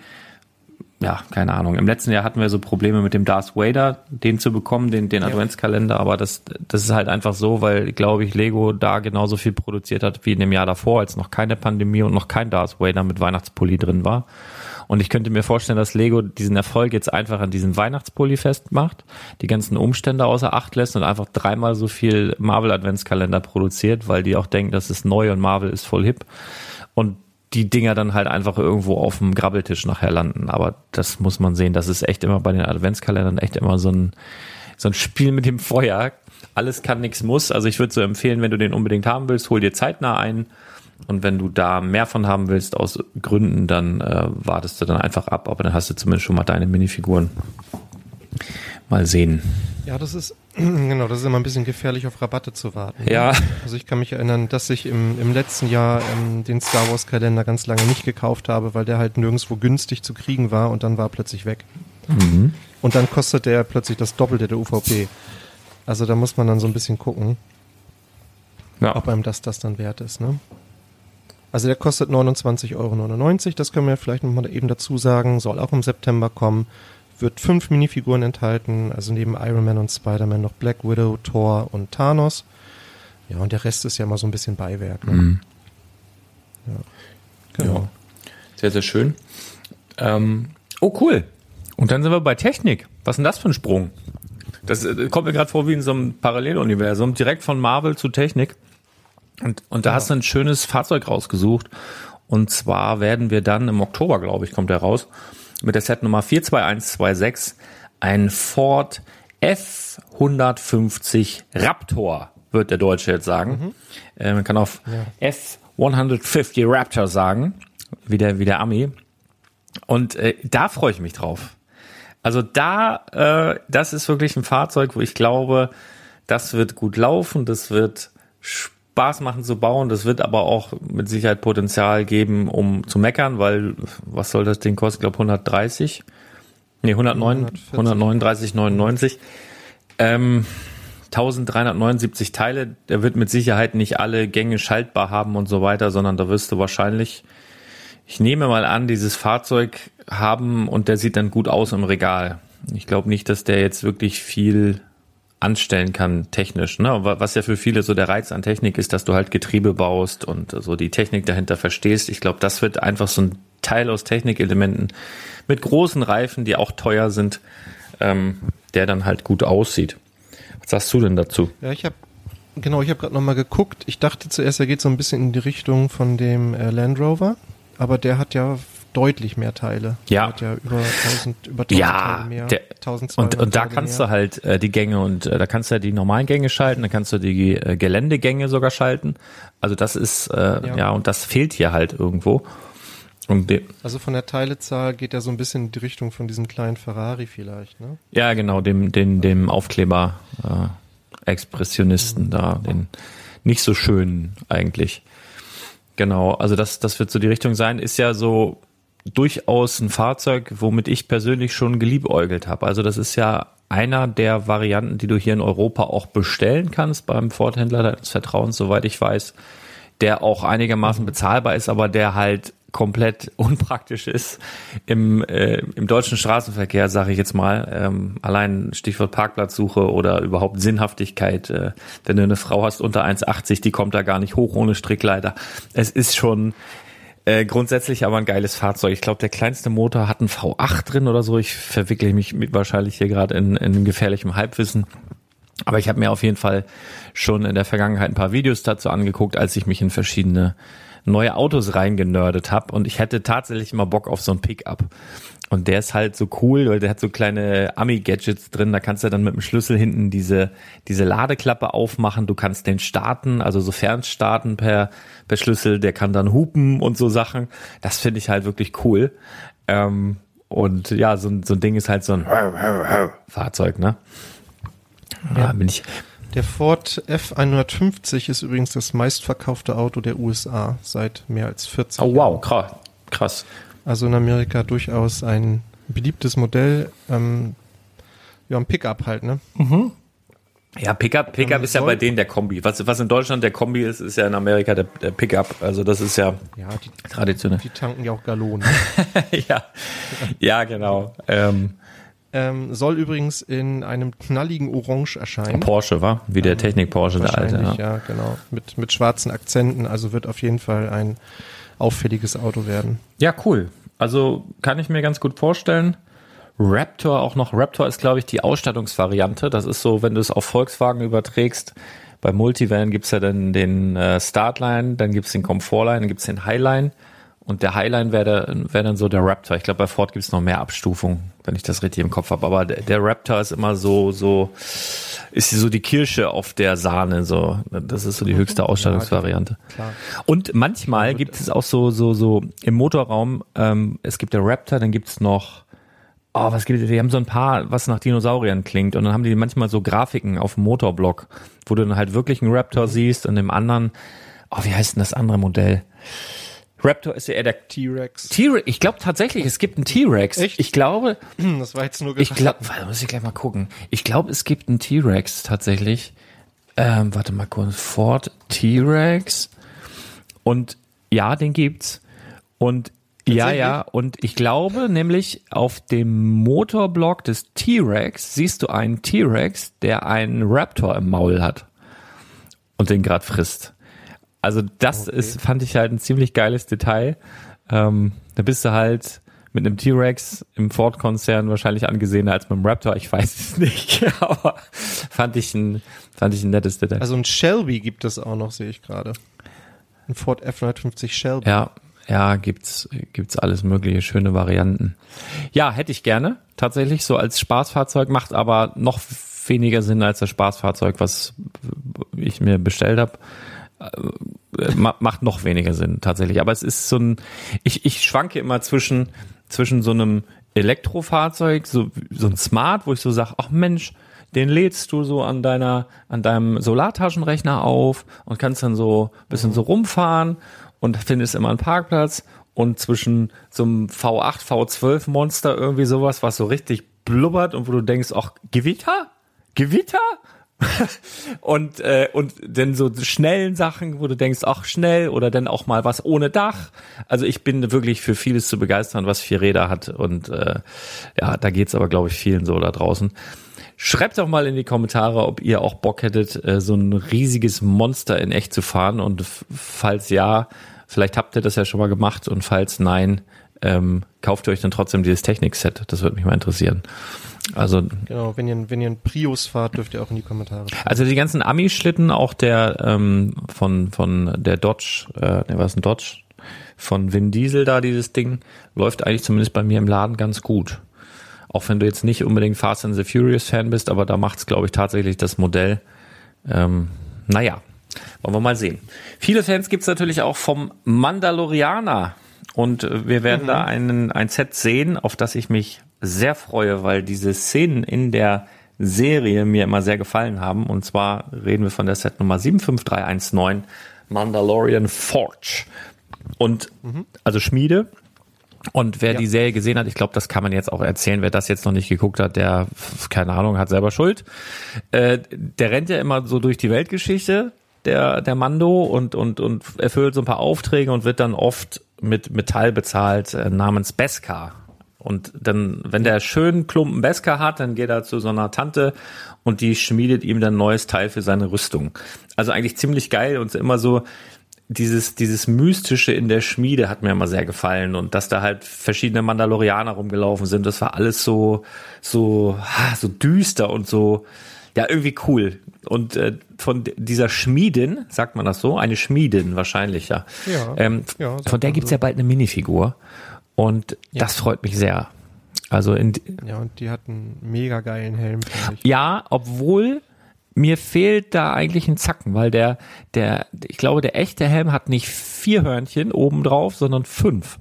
ja, keine Ahnung. Im letzten Jahr hatten wir so Probleme mit dem Darth Vader, den zu bekommen, den, den Adventskalender, aber das, das ist halt einfach so, weil, glaube ich, Lego da genauso viel produziert hat wie in dem Jahr davor, als noch keine Pandemie und noch kein Darth Vader mit Weihnachtspulli drin war. Und ich könnte mir vorstellen, dass Lego diesen Erfolg jetzt einfach an diesem Weihnachtspulli festmacht, die ganzen Umstände außer Acht lässt und einfach dreimal so viel Marvel Adventskalender produziert, weil die auch denken, das ist neu und Marvel ist voll hip. Und die Dinger dann halt einfach irgendwo auf dem Grabbeltisch nachher landen. Aber das muss man sehen. Das ist echt immer bei den Adventskalendern echt immer so ein, so ein Spiel mit dem Feuer. Alles kann, nichts muss. Also ich würde so empfehlen, wenn du den unbedingt haben willst, hol dir zeitnah ein. Und wenn du da mehr von haben willst aus Gründen, dann äh, wartest du dann einfach ab. Aber dann hast du zumindest schon mal deine Minifiguren. Mal sehen. Ja, das ist, genau, das ist immer ein bisschen gefährlich, auf Rabatte zu warten. Ja. Also ich kann mich erinnern, dass ich im, im letzten Jahr ähm, den Star Wars Kalender ganz lange nicht gekauft habe, weil der halt nirgendwo günstig zu kriegen war und dann war er plötzlich weg. Mhm. Und dann kostet der plötzlich das Doppelte der UVP. Also da muss man dann so ein bisschen gucken, Ja. ob einem das das dann wert ist, ne? Also der kostet 29,99 Euro, das können wir vielleicht nochmal eben dazu sagen, soll auch im September kommen, wird fünf Minifiguren enthalten, also neben Iron Man und Spider-Man noch Black Widow, Thor und Thanos. Ja, und der Rest ist ja immer so ein bisschen Beiwerk. Ne? Mhm. Ja. Genau. Ja. Sehr, sehr schön. Ähm, oh, cool. Und dann sind wir bei Technik. Was ist denn das für ein Sprung? Das äh, kommt mir gerade vor wie in so einem Paralleluniversum, direkt von Marvel zu Technik. Und, und da hast du ein schönes Fahrzeug rausgesucht. Und zwar werden wir dann im Oktober, glaube ich, kommt der raus, mit der Setnummer 42126 ein Ford F150 Raptor, wird der Deutsche jetzt sagen. Äh, man kann auf F150 Raptor sagen, wie der, wie der Ami. Und äh, da freue ich mich drauf. Also da, äh, das ist wirklich ein Fahrzeug, wo ich glaube, das wird gut laufen, das wird Spaß machen zu bauen, das wird aber auch mit Sicherheit Potenzial geben, um zu meckern, weil was soll das Ding kosten? Ich glaube 130. Nee, 109, 140. 139,99. Ähm, 1379 Teile, der wird mit Sicherheit nicht alle Gänge schaltbar haben und so weiter, sondern da wirst du wahrscheinlich, ich ich nehme mal an, dieses Fahrzeug haben und der sieht dann gut aus im Regal. Ich glaube nicht, dass der jetzt wirklich viel anstellen kann technisch. Ne? Was ja für viele so der Reiz an Technik ist, dass du halt Getriebe baust und so die Technik dahinter verstehst. Ich glaube, das wird einfach so ein Teil aus Technikelementen mit großen Reifen, die auch teuer sind, ähm, der dann halt gut aussieht. Was sagst du denn dazu? Ja, ich habe genau, ich habe gerade noch mal geguckt. Ich dachte zuerst, er geht so ein bisschen in die Richtung von dem äh, Land Rover, aber der hat ja deutlich mehr Teile. Ja. Ja über 1000, über 1000 ja, Teile mehr. Der, 1200 und, und da kannst mehr. du halt äh, die Gänge und äh, da kannst du ja die normalen Gänge schalten, da kannst du die äh, Geländegänge sogar schalten. Also das ist, äh, ja. ja, und das fehlt hier halt irgendwo. also von der Teilezahl geht er so ein bisschen in die Richtung von diesem kleinen Ferrari vielleicht, ne? Ja, genau, dem, dem, dem Aufkleber äh, Expressionisten mhm. da, den nicht so schönen eigentlich. Genau, also das, das wird so die Richtung sein. Ist ja so durchaus ein Fahrzeug, womit ich persönlich schon geliebäugelt habe. Also das ist ja einer der Varianten, die du hier in Europa auch bestellen kannst beim Ford-Händler deines Vertrauens, soweit ich weiß, der auch einigermaßen bezahlbar ist, aber der halt komplett unpraktisch ist im, äh, im deutschen Straßenverkehr, sage ich jetzt mal. Ähm, allein Stichwort Parkplatzsuche oder überhaupt Sinnhaftigkeit. Äh, wenn du eine Frau hast unter 1,80, die kommt da gar nicht hoch ohne Strickleiter. Es ist schon äh, grundsätzlich aber ein geiles Fahrzeug. Ich glaube, der kleinste Motor hat einen V8 drin oder so. Ich verwickle mich mit wahrscheinlich hier gerade in, in gefährlichem Halbwissen. Aber ich habe mir auf jeden Fall schon in der Vergangenheit ein paar Videos dazu angeguckt, als ich mich in verschiedene neue Autos reingenördet habe. Und ich hätte tatsächlich immer Bock auf so ein Pickup. Und der ist halt so cool, weil der hat so kleine Ami-Gadgets drin. Da kannst du dann mit dem Schlüssel hinten diese, diese Ladeklappe aufmachen. Du kannst den starten, also so fernstarten per, per Schlüssel. Der kann dann hupen und so Sachen. Das finde ich halt wirklich cool. Ähm, und ja, so, so ein Ding ist halt so ein Fahrzeug, ne? Ja, bin ich. Der Ford F150 ist übrigens das meistverkaufte Auto der USA seit mehr als 40 Jahren. Oh wow, krass. Also in Amerika durchaus ein beliebtes Modell. Ähm, ja, ein Pickup halt, ne? Mhm. Ja, Pickup, Pickup ist ja bei denen der Kombi. Was, was in Deutschland der Kombi ist, ist ja in Amerika der, der Pickup. Also das ist ja, ja die, traditionell. Die tanken ja auch Gallonen. ja. ja, genau. Ähm, ähm, soll übrigens in einem knalligen Orange erscheinen. Porsche, war Wie der ähm, Technik Porsche, der alte. Ja. ja, genau. Mit, mit schwarzen Akzenten. Also wird auf jeden Fall ein auffälliges Auto werden. Ja, cool. Also kann ich mir ganz gut vorstellen. Raptor auch noch. Raptor ist, glaube ich, die Ausstattungsvariante. Das ist so, wenn du es auf Volkswagen überträgst. Bei Multivan gibt's ja dann den äh, Startline, dann gibt's den Comfortline, dann gibt's den Highline. Und der Highline wäre wär dann so der Raptor. Ich glaube, bei Ford gibt's noch mehr Abstufungen, wenn ich das richtig im Kopf habe. Aber der, der Raptor ist immer so, so, ist so die Kirsche auf der Sahne. So, das ist so die höchste Ausstattungsvariante. Ja, Und manchmal gibt es auch so, so, so im Motorraum. Ähm, es gibt der Raptor, dann gibt's noch Oh, was gibt es? Die haben so ein paar, was nach Dinosauriern klingt. Und dann haben die manchmal so Grafiken auf dem Motorblock, wo du dann halt wirklich einen Raptor siehst und dem anderen, oh, wie heißt denn das andere Modell? Raptor ist ja eher der T-Rex. T-Rex. Ich glaube tatsächlich, es gibt einen T-Rex. Echt? Ich glaube. Das war jetzt nur gesagt. Ich glaube, muss ich gleich mal gucken. Ich glaube, es gibt einen T-Rex tatsächlich. Ähm, warte mal kurz. Ford T-Rex. Und ja, den gibt's. Und ja, ja. Und ich glaube nämlich auf dem Motorblock des T-Rex siehst du einen T-Rex, der einen Raptor im Maul hat und den gerade frisst. Also das okay. ist, fand ich halt ein ziemlich geiles Detail. Ähm, da bist du halt mit einem T-Rex im Ford-Konzern wahrscheinlich angesehener als mit einem Raptor. Ich weiß es nicht, aber fand ich ein, fand ich ein nettes Detail. Also ein Shelby gibt es auch noch, sehe ich gerade. Ein Ford F-150 Shelby. Ja, ja, gibt's, gibt's alles mögliche schöne Varianten. Ja, hätte ich gerne. Tatsächlich so als Spaßfahrzeug macht aber noch weniger Sinn als das Spaßfahrzeug, was ich mir bestellt habe. Macht noch weniger Sinn tatsächlich. Aber es ist so ein, ich, ich schwanke immer zwischen, zwischen so einem Elektrofahrzeug, so, so ein Smart, wo ich so sage, ach Mensch, den lädst du so an deiner, an deinem Solartaschenrechner auf und kannst dann so bisschen so rumfahren und findest immer einen Parkplatz und zwischen so einem V8, V12 Monster irgendwie sowas, was so richtig blubbert und wo du denkst, ach, Gewitter? Gewitter? und äh, und dann so schnellen Sachen, wo du denkst, ach schnell oder dann auch mal was ohne Dach. Also ich bin wirklich für vieles zu begeistern, was vier Räder hat und äh, ja, da geht's aber glaube ich vielen so da draußen. Schreibt doch mal in die Kommentare, ob ihr auch Bock hättet, äh, so ein riesiges Monster in echt zu fahren und falls ja, vielleicht habt ihr das ja schon mal gemacht und falls nein, ähm, kauft ihr euch dann trotzdem dieses Technik-Set. Das würde mich mal interessieren. Also genau, wenn ihr wenn ihr einen Prius fahrt, dürft ihr auch in die Kommentare. Also die ganzen Ami-Schlitten, auch der ähm, von von der Dodge, äh, ne, was ein Dodge von Vin Diesel da dieses Ding läuft eigentlich zumindest bei mir im Laden ganz gut. Auch wenn du jetzt nicht unbedingt Fast and the Furious Fan bist, aber da macht's glaube ich tatsächlich das Modell. Ähm, naja, wollen wir mal sehen. Viele Fans gibt's natürlich auch vom Mandalorianer. Und wir werden mhm. da einen, ein Set sehen, auf das ich mich sehr freue, weil diese Szenen in der Serie mir immer sehr gefallen haben. Und zwar reden wir von der Set Nummer 75319 Mandalorian Forge. Und mhm. also Schmiede. Und wer ja. die Serie gesehen hat, ich glaube, das kann man jetzt auch erzählen. Wer das jetzt noch nicht geguckt hat, der, keine Ahnung, hat selber Schuld. Äh, der rennt ja immer so durch die Weltgeschichte, der, der Mando, und, und, und erfüllt so ein paar Aufträge und wird dann oft mit Metall bezahlt äh, namens Beskar. Und dann, wenn der schön Klumpen Beskar hat, dann geht er zu so einer Tante und die schmiedet ihm dann neues Teil für seine Rüstung. Also eigentlich ziemlich geil und immer so dieses, dieses Mystische in der Schmiede hat mir immer sehr gefallen und dass da halt verschiedene Mandalorianer rumgelaufen sind, das war alles so, so, so düster und so, ja, irgendwie cool. Und äh, von dieser Schmiedin, sagt man das so? Eine Schmiedin wahrscheinlich, ja. ja, ähm, ja von der gibt's so. ja bald eine Minifigur. Und ja. das freut mich sehr. Also in ja, und die hat einen mega geilen Helm. Ja, obwohl mir fehlt da eigentlich ein Zacken, weil der, der, ich glaube, der echte Helm hat nicht vier Hörnchen oben drauf, sondern fünf.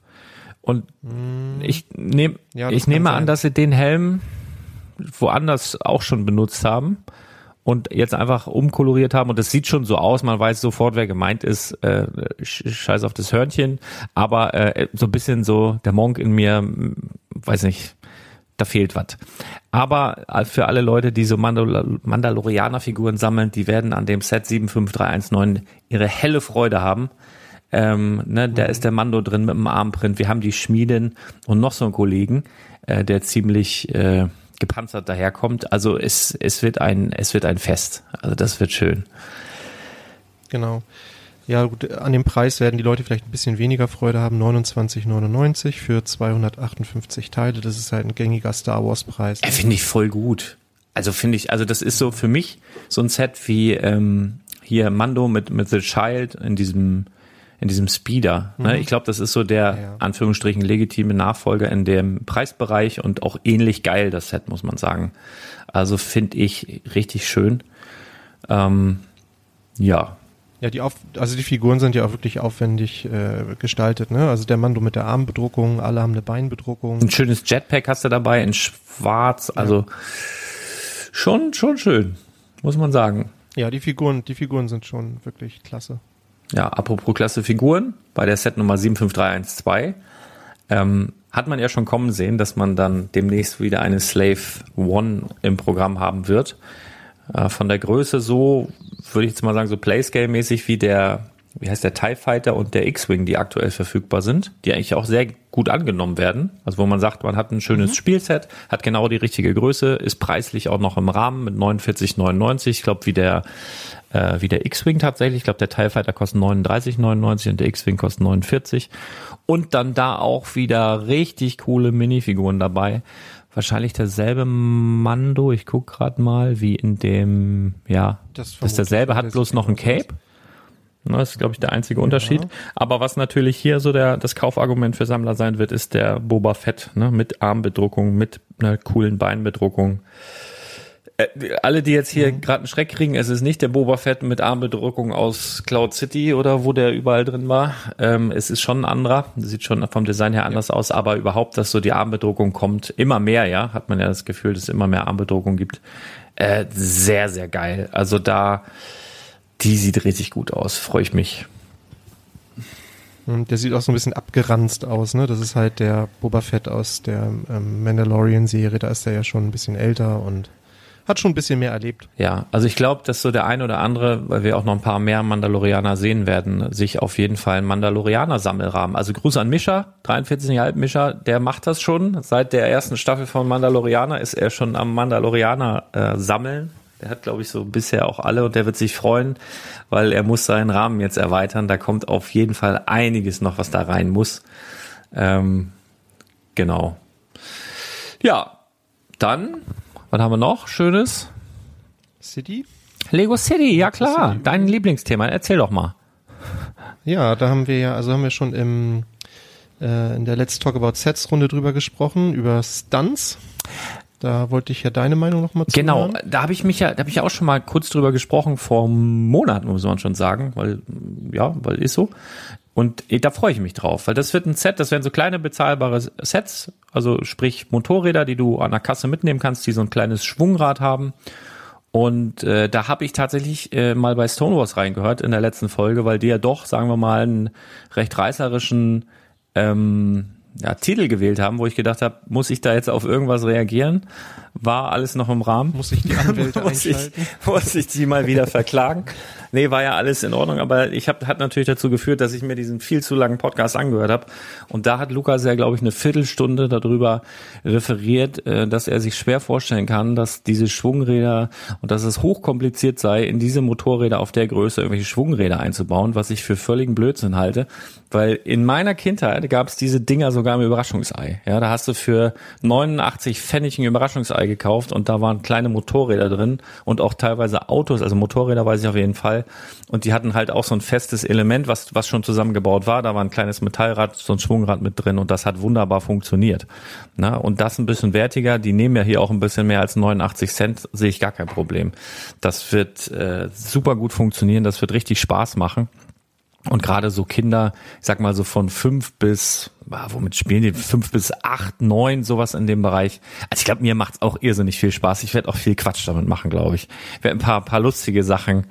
Und mm. ich nehme, ja, ich nehme an, dass sie den Helm woanders auch schon benutzt haben und jetzt einfach umkoloriert haben und es sieht schon so aus, man weiß sofort, wer gemeint ist, äh, scheiß auf das Hörnchen, aber äh, so ein bisschen so der Monk in mir, weiß nicht, da fehlt was. Aber äh, für alle Leute, die so Mandal Mandalorianer-Figuren sammeln, die werden an dem Set 75319 ihre helle Freude haben. Ähm, ne, da ist der Mando drin mit dem Armprint. Wir haben die Schmiedin und noch so einen Kollegen, äh, der ziemlich äh, gepanzert daherkommt. Also es, es wird ein, es wird ein Fest. Also das wird schön. Genau. Ja, gut, an dem Preis werden die Leute vielleicht ein bisschen weniger Freude haben. 29,99 für 258 Teile. Das ist halt ein gängiger Star Wars Preis. Ja, finde ich voll gut. Also finde ich, also das ist so für mich so ein Set wie ähm, hier Mando mit, mit The Child in diesem in diesem Speeder. Ne? Mhm. Ich glaube, das ist so der ja. Anführungsstrichen legitime Nachfolger in dem Preisbereich und auch ähnlich geil, das Set, muss man sagen. Also finde ich richtig schön. Ähm, ja. Ja, die auf, also die Figuren sind ja auch wirklich aufwendig äh, gestaltet, ne? Also der Mando mit der Armbedruckung, alle haben eine Beinbedruckung. Ein schönes Jetpack hast du dabei in Schwarz, also ja. schon, schon schön, muss man sagen. Ja, die Figuren, die Figuren sind schon wirklich klasse. Ja, apropos klasse Figuren, bei der Set Nummer 75312 ähm, hat man ja schon kommen sehen, dass man dann demnächst wieder eine Slave One im Programm haben wird. Äh, von der Größe so, würde ich jetzt mal sagen, so Playscale-mäßig wie der wie heißt der TIE Fighter und der X-Wing, die aktuell verfügbar sind, die eigentlich auch sehr gut angenommen werden. Also wo man sagt, man hat ein schönes mhm. Spielset, hat genau die richtige Größe, ist preislich auch noch im Rahmen mit 49,99. Ich glaube, wie der äh, wie der X-Wing tatsächlich. Ich glaube, der TIE Fighter kostet 39,99 und der X-Wing kostet 49. Und dann da auch wieder richtig coole Minifiguren dabei. Wahrscheinlich derselbe Mando, ich guck gerade mal, wie in dem, ja, das, das ist derselbe, hat bloß noch ein Cape. Das ist, glaube ich, der einzige Unterschied. Ja. Aber was natürlich hier so der, das Kaufargument für Sammler sein wird, ist der Boba Fett, ne, mit Armbedruckung, mit einer coolen Beinbedruckung. Äh, alle, die jetzt hier mhm. gerade einen Schreck kriegen, es ist nicht der Boba Fett mit Armbedruckung aus Cloud City oder wo der überall drin war. Ähm, es ist schon ein anderer. Sieht schon vom Design her anders ja. aus, aber überhaupt, dass so die Armbedruckung kommt, immer mehr, ja, hat man ja das Gefühl, dass es immer mehr Armbedruckung gibt. Äh, sehr, sehr geil. Also da, die sieht richtig gut aus. Freue ich mich. Der sieht auch so ein bisschen abgeranzt aus, ne? Das ist halt der Boba Fett aus der ähm, Mandalorian-Serie. Da ist er ja schon ein bisschen älter und hat schon ein bisschen mehr erlebt. Ja, also ich glaube, dass so der ein oder andere, weil wir auch noch ein paar mehr Mandalorianer sehen werden, sich auf jeden Fall einen Mandalorianer-Sammelrahmen. Also Gruß an Mischa, 43,5 Mischa, der macht das schon. Seit der ersten Staffel von Mandalorianer ist er schon am Mandalorianer äh, sammeln. Der hat, glaube ich, so bisher auch alle und der wird sich freuen, weil er muss seinen Rahmen jetzt erweitern. Da kommt auf jeden Fall einiges noch, was da rein muss. Ähm, genau. Ja, dann, was haben wir noch Schönes? City? Lego City, ja klar. City. Dein Lieblingsthema, erzähl doch mal. Ja, da haben wir ja, also haben wir schon im, äh, in der Let's Talk About Sets Runde drüber gesprochen, über Stunts. Da wollte ich ja deine Meinung noch mal zu Genau, da habe ich mich ja, da habe ich ja auch schon mal kurz drüber gesprochen vor Monaten, muss man schon sagen, weil ja, weil ist so. Und da freue ich mich drauf, weil das wird ein Set, das werden so kleine bezahlbare Sets, also sprich Motorräder, die du an der Kasse mitnehmen kannst, die so ein kleines Schwungrad haben. Und äh, da habe ich tatsächlich äh, mal bei Stonewalls reingehört in der letzten Folge, weil die ja doch, sagen wir mal, einen recht reißerischen ähm, ja, Titel gewählt haben, wo ich gedacht habe, muss ich da jetzt auf irgendwas reagieren? War alles noch im Rahmen? Muss ich die Anwälte muss? Ich, muss ich die mal wieder verklagen? Nee, war ja alles in Ordnung, aber ich habe hat natürlich dazu geführt, dass ich mir diesen viel zu langen Podcast angehört habe. Und da hat Lukas ja, glaube ich, eine Viertelstunde darüber referiert, äh, dass er sich schwer vorstellen kann, dass diese Schwungräder und dass es hochkompliziert sei, in diese Motorräder auf der Größe irgendwelche Schwungräder einzubauen, was ich für völligen Blödsinn halte. Weil in meiner Kindheit gab es diese Dinger sogar im Überraschungsei. Ja, da hast du für 89 Pfennig ein Überraschungsei gekauft und da waren kleine Motorräder drin und auch teilweise Autos, also Motorräder weiß ich auf jeden Fall. Und die hatten halt auch so ein festes Element, was, was schon zusammengebaut war. Da war ein kleines Metallrad, so ein Schwungrad mit drin und das hat wunderbar funktioniert. Na, und das ein bisschen wertiger, die nehmen ja hier auch ein bisschen mehr als 89 Cent, sehe ich gar kein Problem. Das wird äh, super gut funktionieren, das wird richtig Spaß machen. Und gerade so Kinder, ich sag mal so von fünf bis, ah, womit spielen die? Fünf bis acht, neun, sowas in dem Bereich. Also ich glaube, mir macht's auch irrsinnig viel Spaß. Ich werde auch viel Quatsch damit machen, glaube ich. werde ein paar, paar lustige Sachen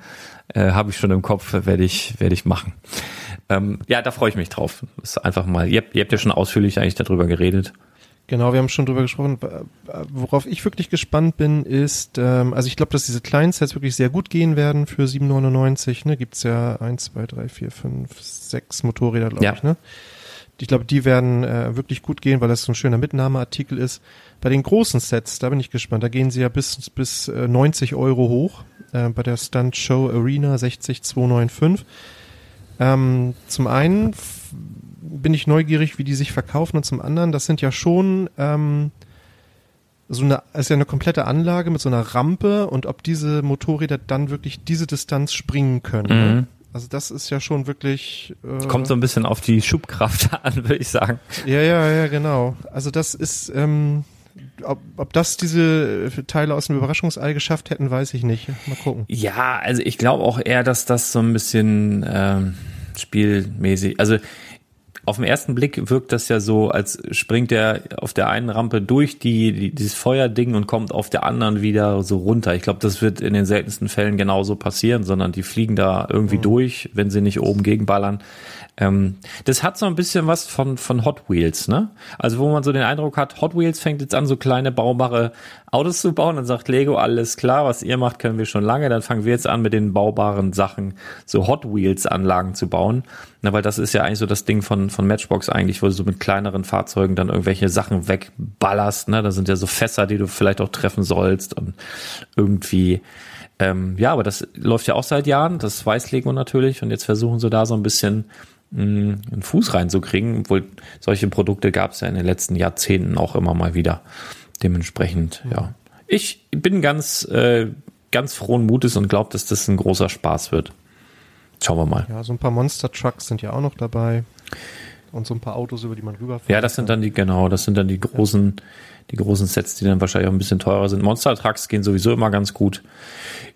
äh, habe ich schon im Kopf, werde ich, werde ich machen. Ähm, ja, da freue ich mich drauf. Ist einfach mal, ihr ihr habt ja schon ausführlich eigentlich darüber geredet. Genau, wir haben schon drüber gesprochen. Worauf ich wirklich gespannt bin, ist, ähm, also ich glaube, dass diese kleinen Sets wirklich sehr gut gehen werden für 7,99. Ne? Gibt's ja eins, zwei, drei, vier, fünf, sechs Motorräder, glaube ja. ich. Ne? Ich glaube, die werden äh, wirklich gut gehen, weil das so ein schöner Mitnahmeartikel ist. Bei den großen Sets, da bin ich gespannt. Da gehen sie ja bis, bis äh, 90 Euro hoch. Äh, bei der Stunt Show Arena 60295. Ähm, zum einen bin ich neugierig, wie die sich verkaufen und zum anderen, das sind ja schon ähm, so eine, ist ja eine komplette Anlage mit so einer Rampe und ob diese Motorräder dann wirklich diese Distanz springen können. Ne? Mhm. Also das ist ja schon wirklich. Äh, Kommt so ein bisschen auf die Schubkraft an, würde ich sagen. Ja, ja, ja, genau. Also das ist, ähm, ob, ob das diese Teile aus dem Überraschungsei geschafft hätten, weiß ich nicht. Mal gucken. Ja, also ich glaube auch eher, dass das so ein bisschen ähm, spielmäßig. Also auf den ersten Blick wirkt das ja so, als springt er auf der einen Rampe durch die, die dieses Feuerding und kommt auf der anderen wieder so runter. Ich glaube, das wird in den seltensten Fällen genauso passieren, sondern die fliegen da irgendwie mhm. durch, wenn sie nicht oben gegenballern. Ähm, das hat so ein bisschen was von, von Hot Wheels, ne? Also wo man so den Eindruck hat, Hot Wheels fängt jetzt an, so kleine baubare Autos zu bauen. Dann sagt Lego, alles klar, was ihr macht, können wir schon lange. Dann fangen wir jetzt an, mit den baubaren Sachen so Hot Wheels Anlagen zu bauen. Na, weil das ist ja eigentlich so das Ding von, von Matchbox eigentlich, wo du so mit kleineren Fahrzeugen dann irgendwelche Sachen wegballerst, ne? Da sind ja so Fässer, die du vielleicht auch treffen sollst und irgendwie ähm, ja, aber das läuft ja auch seit Jahren, das weiß Lego natürlich und jetzt versuchen sie da so ein bisschen einen Fuß reinzukriegen, obwohl solche Produkte gab es ja in den letzten Jahrzehnten auch immer mal wieder. Dementsprechend, ja. Ich bin ganz, äh, ganz frohen Mutes und glaube, dass das ein großer Spaß wird. Schauen wir mal. Ja, so ein paar Monster Trucks sind ja auch noch dabei. Und so ein paar Autos, über die man rüberfährt. Ja, das sind dann die, genau, das sind dann die großen, ja. die großen Sets, die dann wahrscheinlich auch ein bisschen teurer sind. Monster Trucks gehen sowieso immer ganz gut.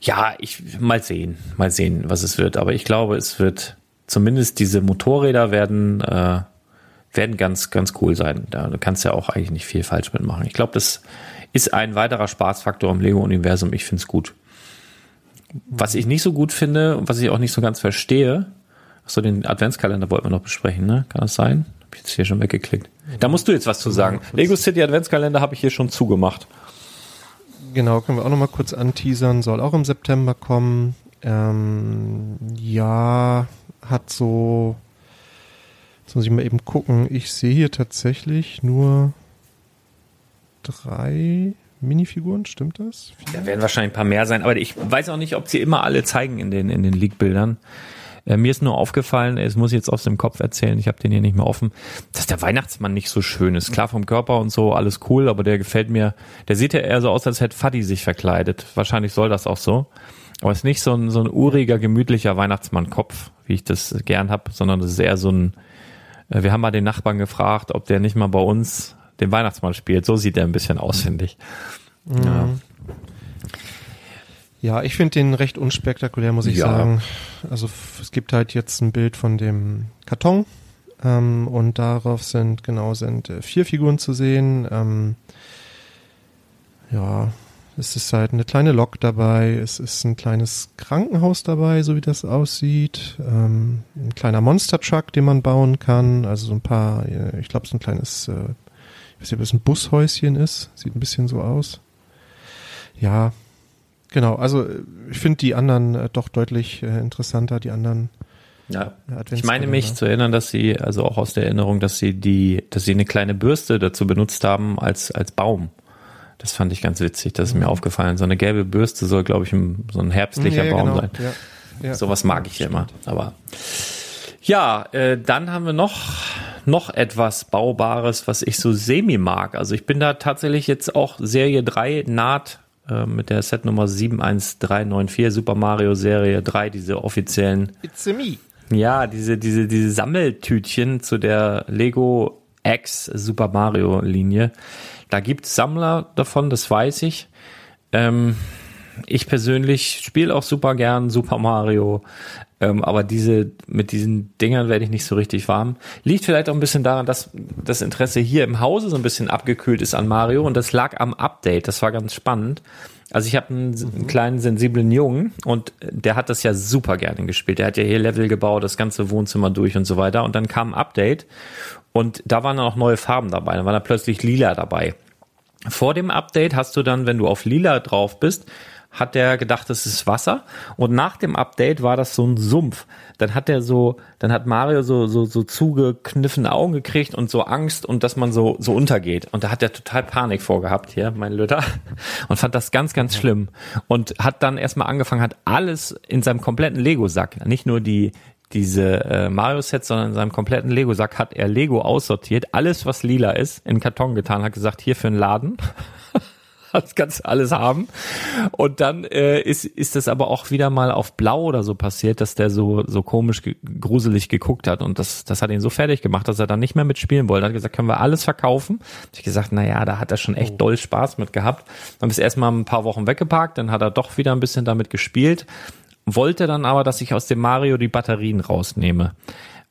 Ja, ich, mal sehen, mal sehen, was es wird. Aber ich glaube, es wird, zumindest diese Motorräder werden, äh, werden ganz, ganz cool sein. Da kannst ja auch eigentlich nicht viel falsch mitmachen. Ich glaube, das ist ein weiterer Spaßfaktor im Lego-Universum. Ich finde es gut. Was ich nicht so gut finde und was ich auch nicht so ganz verstehe, achso, den Adventskalender wollten wir noch besprechen, ne? Kann das sein? Hab ich jetzt hier schon weggeklickt. Da musst du jetzt was zu sagen. Lego City Adventskalender habe ich hier schon zugemacht. Genau, können wir auch nochmal kurz anteasern. Soll auch im September kommen. Ähm, ja, hat so. Jetzt muss ich mal eben gucken. Ich sehe hier tatsächlich nur drei Minifiguren, stimmt das? Da werden wahrscheinlich ein paar mehr sein, aber ich weiß auch nicht, ob sie immer alle zeigen in den, in den Leak-Bildern. Äh, mir ist nur aufgefallen, es muss ich jetzt aus dem Kopf erzählen, ich habe den hier nicht mehr offen, dass der Weihnachtsmann nicht so schön ist. Klar vom Körper und so, alles cool, aber der gefällt mir, der sieht ja eher so aus, als hätte Faddy sich verkleidet. Wahrscheinlich soll das auch so. Aber es ist nicht so ein, so ein uriger, gemütlicher Weihnachtsmann-Kopf, wie ich das gern hab, sondern das ist eher so ein, äh, wir haben mal den Nachbarn gefragt, ob der nicht mal bei uns den Weihnachtsmann spielt. So sieht er ein bisschen aus, finde ich. Ja. Ja, ich finde den recht unspektakulär, muss ich Ja. sagen. Also es gibt halt jetzt ein Bild von dem Karton ähm, und darauf sind genau sind äh, vier Figuren zu sehen. Ähm, ja, es ist halt eine kleine Lok dabei, es ist ein kleines Krankenhaus dabei, so wie das aussieht. Ähm, ein kleiner Monster Truck, den man bauen kann. Also so ein paar, äh, ich glaube so ein kleines, äh, ich weiß nicht, ob es ein Bushäuschen ist. Sieht ein bisschen so aus. Ja, genau. Also äh, ich finde die anderen äh, doch deutlich äh, interessanter, die anderen. Ja. Adventskalender. Ich meine mich zu erinnern, dass sie, also auch aus der Erinnerung, dass sie die, dass sie eine kleine Bürste dazu benutzt haben als, als Baum. Das fand ich ganz witzig, das ist mir aufgefallen. So eine gelbe Bürste soll, glaube ich, ein, so ein herbstlicher Mhm. Ja, Baum genau. sein. Ja, ja. Sowas mag ich ja immer. Aber ja, äh, dann haben wir noch noch etwas Baubares, was ich so semi mag. Also ich bin da tatsächlich jetzt auch Serie 3 naht äh, mit der Setnummer 71394 Super Mario Serie 3, diese offiziellen It's me. ja, diese, diese, diese Sammeltütchen zu der Lego X Super Mario Linie. Da gibt's Sammler davon, das weiß ich. Ähm, ich persönlich spiele auch super gern Super Mario, ähm, aber diese mit diesen Dingern werde ich nicht so richtig warm. Liegt vielleicht auch ein bisschen daran, dass das Interesse hier im Hause so ein bisschen abgekühlt ist an Mario und das lag am Update. Das war ganz spannend. Also ich habe einen, einen kleinen sensiblen Jungen und der hat das ja super gerne gespielt. Der hat ja hier Level gebaut, das ganze Wohnzimmer durch und so weiter. Und dann kam ein Update und da waren dann auch neue Farben dabei. Dann war da plötzlich lila dabei. Vor dem Update hast du dann, wenn du auf lila drauf bist, hat der gedacht, das ist Wasser. Und nach dem Update war das so ein Sumpf. Dann hat der so, dann hat Mario so, so, so zugekniffene Augen gekriegt und so Angst und dass man so, so untergeht. Und da hat er total Panik vorgehabt hier, mein Lütter. Und fand das ganz, ganz schlimm. Und hat dann erstmal angefangen, hat alles in seinem kompletten Lego-Sack, nicht nur die, diese äh, Mario-Sets, sondern in seinem kompletten Lego-Sack hat er Lego aussortiert. Alles, was lila ist, in Karton getan, hat gesagt, hier für einen Laden. das kannst alles haben. Und dann äh, ist, ist das aber auch wieder mal auf Blau oder so passiert, dass der so, so komisch ge gruselig geguckt hat. Und das, das hat ihn so fertig gemacht, dass er dann nicht mehr mitspielen wollte. Er hat gesagt, können wir alles verkaufen? Hab ich gesagt, na ja, da hat er schon echt doll Spaß mit gehabt. Dann ist erstmal ein paar Wochen weggeparkt, dann hat er doch wieder ein bisschen damit gespielt. Wollte dann aber, dass ich aus dem Mario die Batterien rausnehme.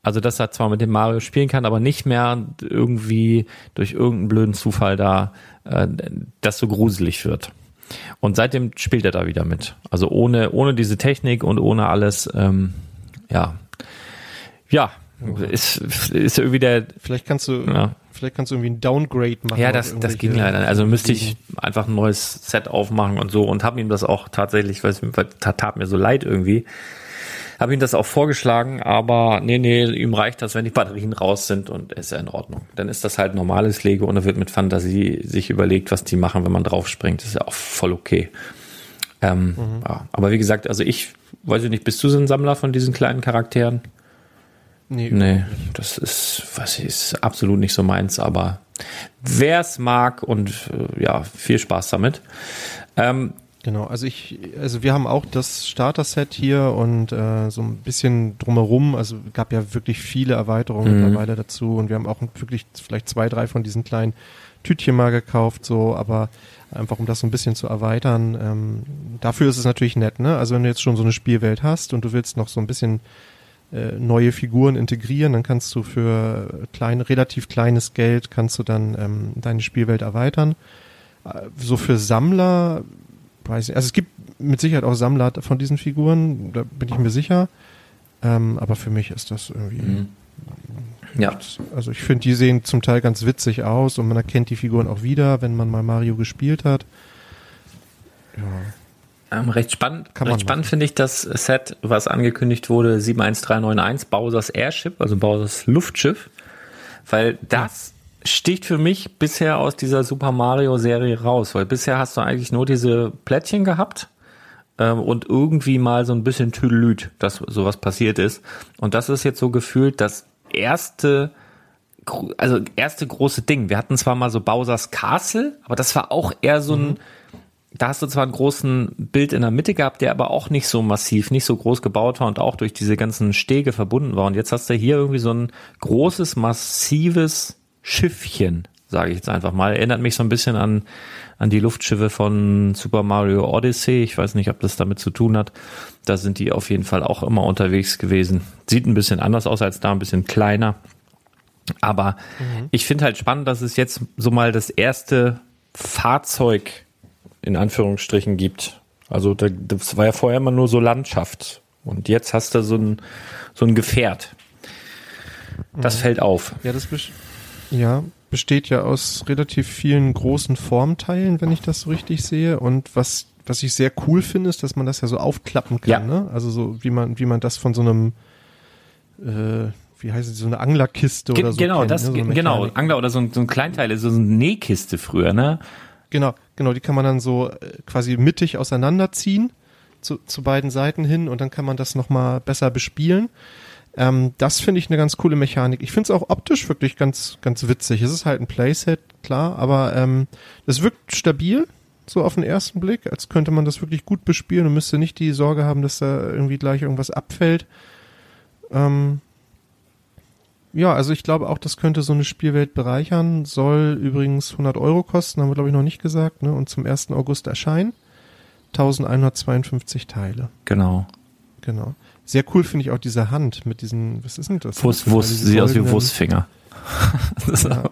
Also, dass er zwar mit dem Mario spielen kann, aber nicht mehr irgendwie durch irgendeinen blöden Zufall da äh, das so gruselig wird. Und seitdem spielt er da wieder mit. Also ohne, ohne diese Technik und ohne alles, ähm, ja. Ja, ist, ist irgendwie der, Vielleicht kannst du, Ja. vielleicht kannst du irgendwie ein Downgrade machen. ja, das, das ging leider. Also müsste ich einfach ein neues Set aufmachen und so und habe ihm das auch tatsächlich, weil es tat mir so leid irgendwie, habe ihm das auch vorgeschlagen, aber nee, nee, ihm reicht das, wenn die Batterien raus sind und ist ja in Ordnung. Dann ist das halt normales Lego und er wird mit Fantasie sich überlegt, was die machen, wenn man draufspringt. Das ist ja auch voll okay. Ähm, ja. Aber wie gesagt, also ich weiß ich nicht, bist du so ein Sammler von diesen kleinen Charakteren? Nee, Nee, das ist, was ist absolut nicht so meins, aber wer es mag und äh, ja, viel Spaß damit. Ähm, Genau, also ich, also wir haben auch das Starter-Set hier und äh, so ein bisschen drumherum, also gab ja wirklich viele Erweiterungen Mhm. mittlerweile dazu und wir haben auch wirklich vielleicht zwei, drei von diesen kleinen Tütchen mal gekauft, so, aber einfach um das so ein bisschen zu erweitern. Ähm, dafür ist es natürlich nett, ne? Also wenn du jetzt schon so eine Spielwelt hast und du willst noch so ein bisschen äh, neue Figuren integrieren, dann kannst du für klein, relativ kleines Geld kannst du dann ähm, deine Spielwelt erweitern. Äh, So für Sammler weiß nicht, also es gibt mit Sicherheit auch Sammler von diesen Figuren, da bin ich mir sicher. Ähm, aber für mich ist das irgendwie. ja, Also ich finde, die sehen zum Teil ganz witzig aus und man erkennt die Figuren auch wieder, wenn man mal Mario gespielt hat. Ähm, recht spannend, recht spannend finde ich das Set, was angekündigt wurde, 71391, Bowser's Airship, also Bowser's Luftschiff, weil das ja. Sticht für mich bisher aus dieser Super Mario Serie raus, weil bisher hast du eigentlich nur diese Plättchen gehabt ähm, und irgendwie mal so ein bisschen Tüdelüt, dass sowas passiert ist. Und das ist jetzt so gefühlt das erste also erste große Ding. Wir hatten zwar mal so Bowser's Castle, aber das war auch eher so ein mhm da hast du zwar einen großen Bild in der Mitte gehabt, der aber auch nicht so massiv, nicht so groß gebaut war und auch durch diese ganzen Stege verbunden war. Und jetzt hast du hier irgendwie so ein großes, massives Schiffchen, sage ich jetzt einfach mal. Erinnert mich so ein bisschen an, an die Luftschiffe von Super Mario Odyssey. Ich weiß nicht, ob das damit zu tun hat. Da sind die auf jeden Fall auch immer unterwegs gewesen. Sieht ein bisschen anders aus als da, ein bisschen kleiner. Aber mhm. ich finde halt spannend, dass es jetzt so mal das erste Fahrzeug in Anführungsstrichen gibt. Also da, das war ja vorher immer nur so Landschaft. Und jetzt hast du so ein, so ein Gefährt. Das mhm. fällt auf. Ja, das ja, besteht ja aus relativ vielen großen Formteilen, wenn ich das so richtig sehe. Und was, was ich sehr cool finde, ist, dass man das ja so aufklappen kann. Ja. Ne? Also so wie man, wie man das von so einem äh, wie heißt es, so eine Anglerkiste oder so. Genau, kennt, das, ne? so genau, Angler oder so ein, so ein Kleinteil, so eine Nähkiste früher, ne? Genau, genau, die kann man dann so äh, quasi mittig auseinanderziehen zu, zu beiden Seiten hin und dann kann man das nochmal besser bespielen. Ähm, das finde ich eine ganz coole Mechanik. Ich finde es auch optisch wirklich ganz, ganz witzig. Es ist halt ein Playset, klar, aber ähm, es wirkt stabil, so auf den ersten Blick, als könnte man das wirklich gut bespielen und müsste nicht die Sorge haben, dass da irgendwie gleich irgendwas abfällt. Ähm, ja, also ich glaube auch, das könnte so eine Spielwelt bereichern. Soll übrigens 100 Euro kosten, haben wir glaube ich noch nicht gesagt, ne? Und zum 1. August erscheinen. 1152 Teile. Genau. Genau. Sehr cool finde ich auch diese Hand mit diesen, was ist denn das? Wurst, Wurst, sieht aus wie Wurstfinger. ja.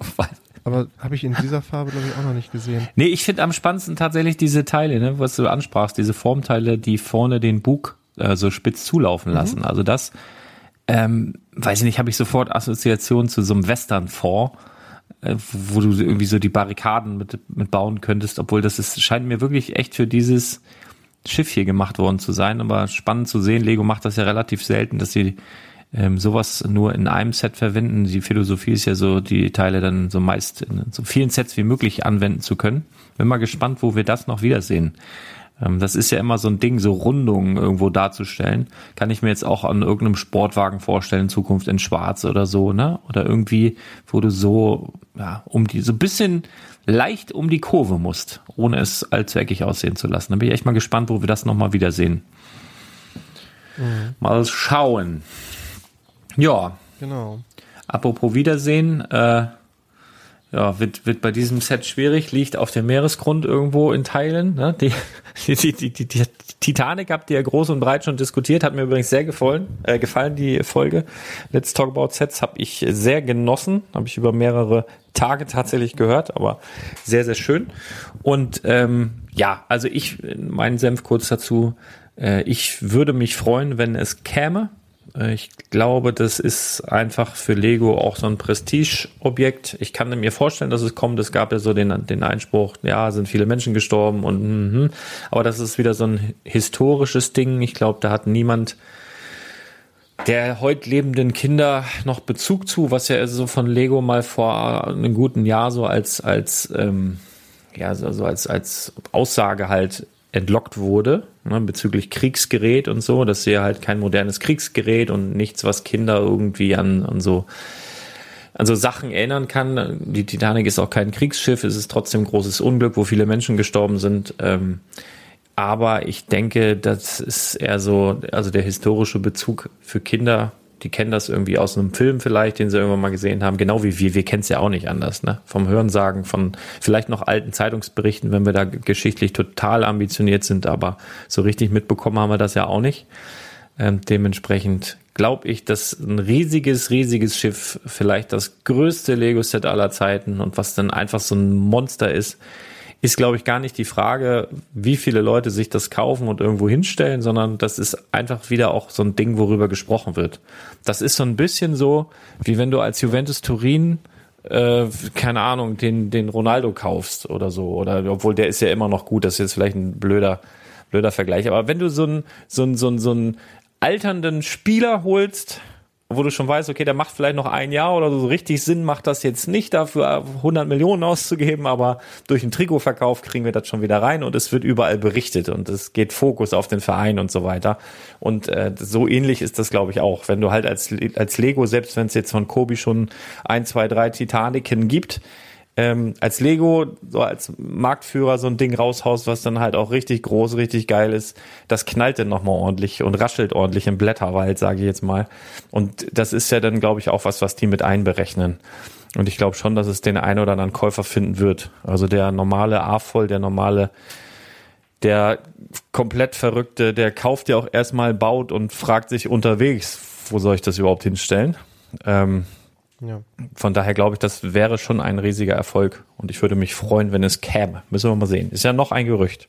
Aber habe ich in dieser Farbe, glaube ich, auch noch nicht gesehen. Nee, ich finde am spannendsten tatsächlich diese Teile, ne, was du ansprachst, diese Formteile, die vorne den Bug äh, so spitz zulaufen lassen. Mhm. Also das ähm, weiß ich nicht, habe ich sofort Assoziationen zu so einem Western-Fonds, äh, wo du irgendwie so die Barrikaden mit, mit bauen könntest, obwohl das ist, scheint mir wirklich echt für dieses Schiff hier gemacht worden zu sein, aber spannend zu sehen, Lego macht das ja relativ selten, dass sie ähm, sowas nur in einem Set verwenden. Die Philosophie ist ja so, die Teile dann so meist in so vielen Sets wie möglich anwenden zu können. Bin mal gespannt, wo wir das noch wiedersehen. Ähm, das ist ja immer so ein Ding, so Rundungen irgendwo darzustellen. Kann ich mir jetzt auch an irgendeinem Sportwagen vorstellen, in Zukunft in Schwarz oder so, ne? Oder irgendwie, wo du so, ja, um die, so ein bisschen leicht um die Kurve musst, ohne es allzu eckig aussehen zu lassen. Da bin ich echt mal gespannt, wo wir das nochmal wiedersehen. Mhm. Mal schauen. Ja. Genau. Apropos Wiedersehen, äh, ja, wird, wird bei diesem Set schwierig, liegt auf dem Meeresgrund irgendwo in Teilen. Ne? Die, die, die, die, die Titanic habt ihr groß und breit schon diskutiert, hat mir übrigens sehr gefallen, äh, gefallen die Folge. Let's Talk About Sets habe ich sehr genossen, habe ich über mehrere Tage tatsächlich gehört, aber sehr, sehr schön. Und ähm, ja, also ich, mein Senf kurz dazu, äh, ich würde mich freuen, wenn es käme. Äh, ich glaube, das ist einfach für Lego auch so ein Prestigeobjekt. Ich kann mir vorstellen, dass es kommt. Es gab ja so den, den Einspruch, ja, sind viele Menschen gestorben und, mm, aber das ist wieder so ein historisches Ding. Ich glaube, da hat niemand der heute lebenden Kinder noch Bezug zu, was ja so von Lego mal vor einem guten Jahr so als, als, ähm, ja, so als, als Aussage halt entlockt wurde, ne, bezüglich Kriegsgerät und so, dass sie halt kein modernes Kriegsgerät und nichts, was Kinder irgendwie an, an so an Sachen erinnern kann. Die Titanic ist auch kein Kriegsschiff, es ist trotzdem ein großes Unglück, wo viele Menschen gestorben sind. Ähm, aber ich denke, das ist eher so, also der historische Bezug für Kinder die kennen das irgendwie aus einem Film vielleicht, den sie irgendwann mal gesehen haben, genau wie wir. Wir kennen es ja auch nicht anders, ne? Vom Hörensagen, von vielleicht noch alten Zeitungsberichten, wenn wir da geschichtlich total ambitioniert sind, aber so richtig mitbekommen haben wir das ja auch nicht. Ähm, dementsprechend glaube ich, dass ein riesiges, riesiges Schiff, vielleicht das größte Lego-Set aller Zeiten und was dann einfach so ein Monster ist, ist, glaube ich, gar nicht die Frage, wie viele Leute sich das kaufen und irgendwo hinstellen, sondern das ist einfach wieder auch so ein Ding, worüber gesprochen wird. Das ist so ein bisschen so, wie wenn du als Juventus Turin äh, keine Ahnung, den, den Ronaldo kaufst oder so. Oder obwohl der ist ja immer noch gut, das ist jetzt vielleicht ein blöder, blöder Vergleich. Aber wenn du so einen, so einen, so einen, so einen alternden Spieler holst, wo du schon weißt, okay, der macht vielleicht noch ein Jahr oder so, richtig Sinn macht das jetzt nicht dafür 100 Millionen auszugeben, aber durch den Trikotverkauf kriegen wir das schon wieder rein und es wird überall berichtet und es geht Fokus auf den Verein und so weiter. Und äh, so ähnlich ist das glaube ich auch, wenn du halt als als Lego selbst wenn es jetzt von Kobi schon ein, zwei, drei Titaniken gibt, ähm, als Lego, so als Marktführer so ein Ding raushaust, was dann halt auch richtig groß, richtig geil ist, das knallt dann nochmal ordentlich und raschelt ordentlich im Blätterwald, sage ich jetzt mal. Und das ist ja dann, glaube ich, auch was, was die mit einberechnen. Und ich glaube schon, dass es den einen oder anderen Käufer finden wird. Also der normale A-Voll, der normale, der komplett Verrückte, der kauft ja auch erstmal, baut und fragt sich unterwegs, wo soll ich das überhaupt hinstellen? Ähm, ja. Von daher glaube ich, das wäre schon ein riesiger Erfolg und ich würde mich freuen, wenn es käme. Müssen wir mal sehen. Ist ja noch ein Gerücht.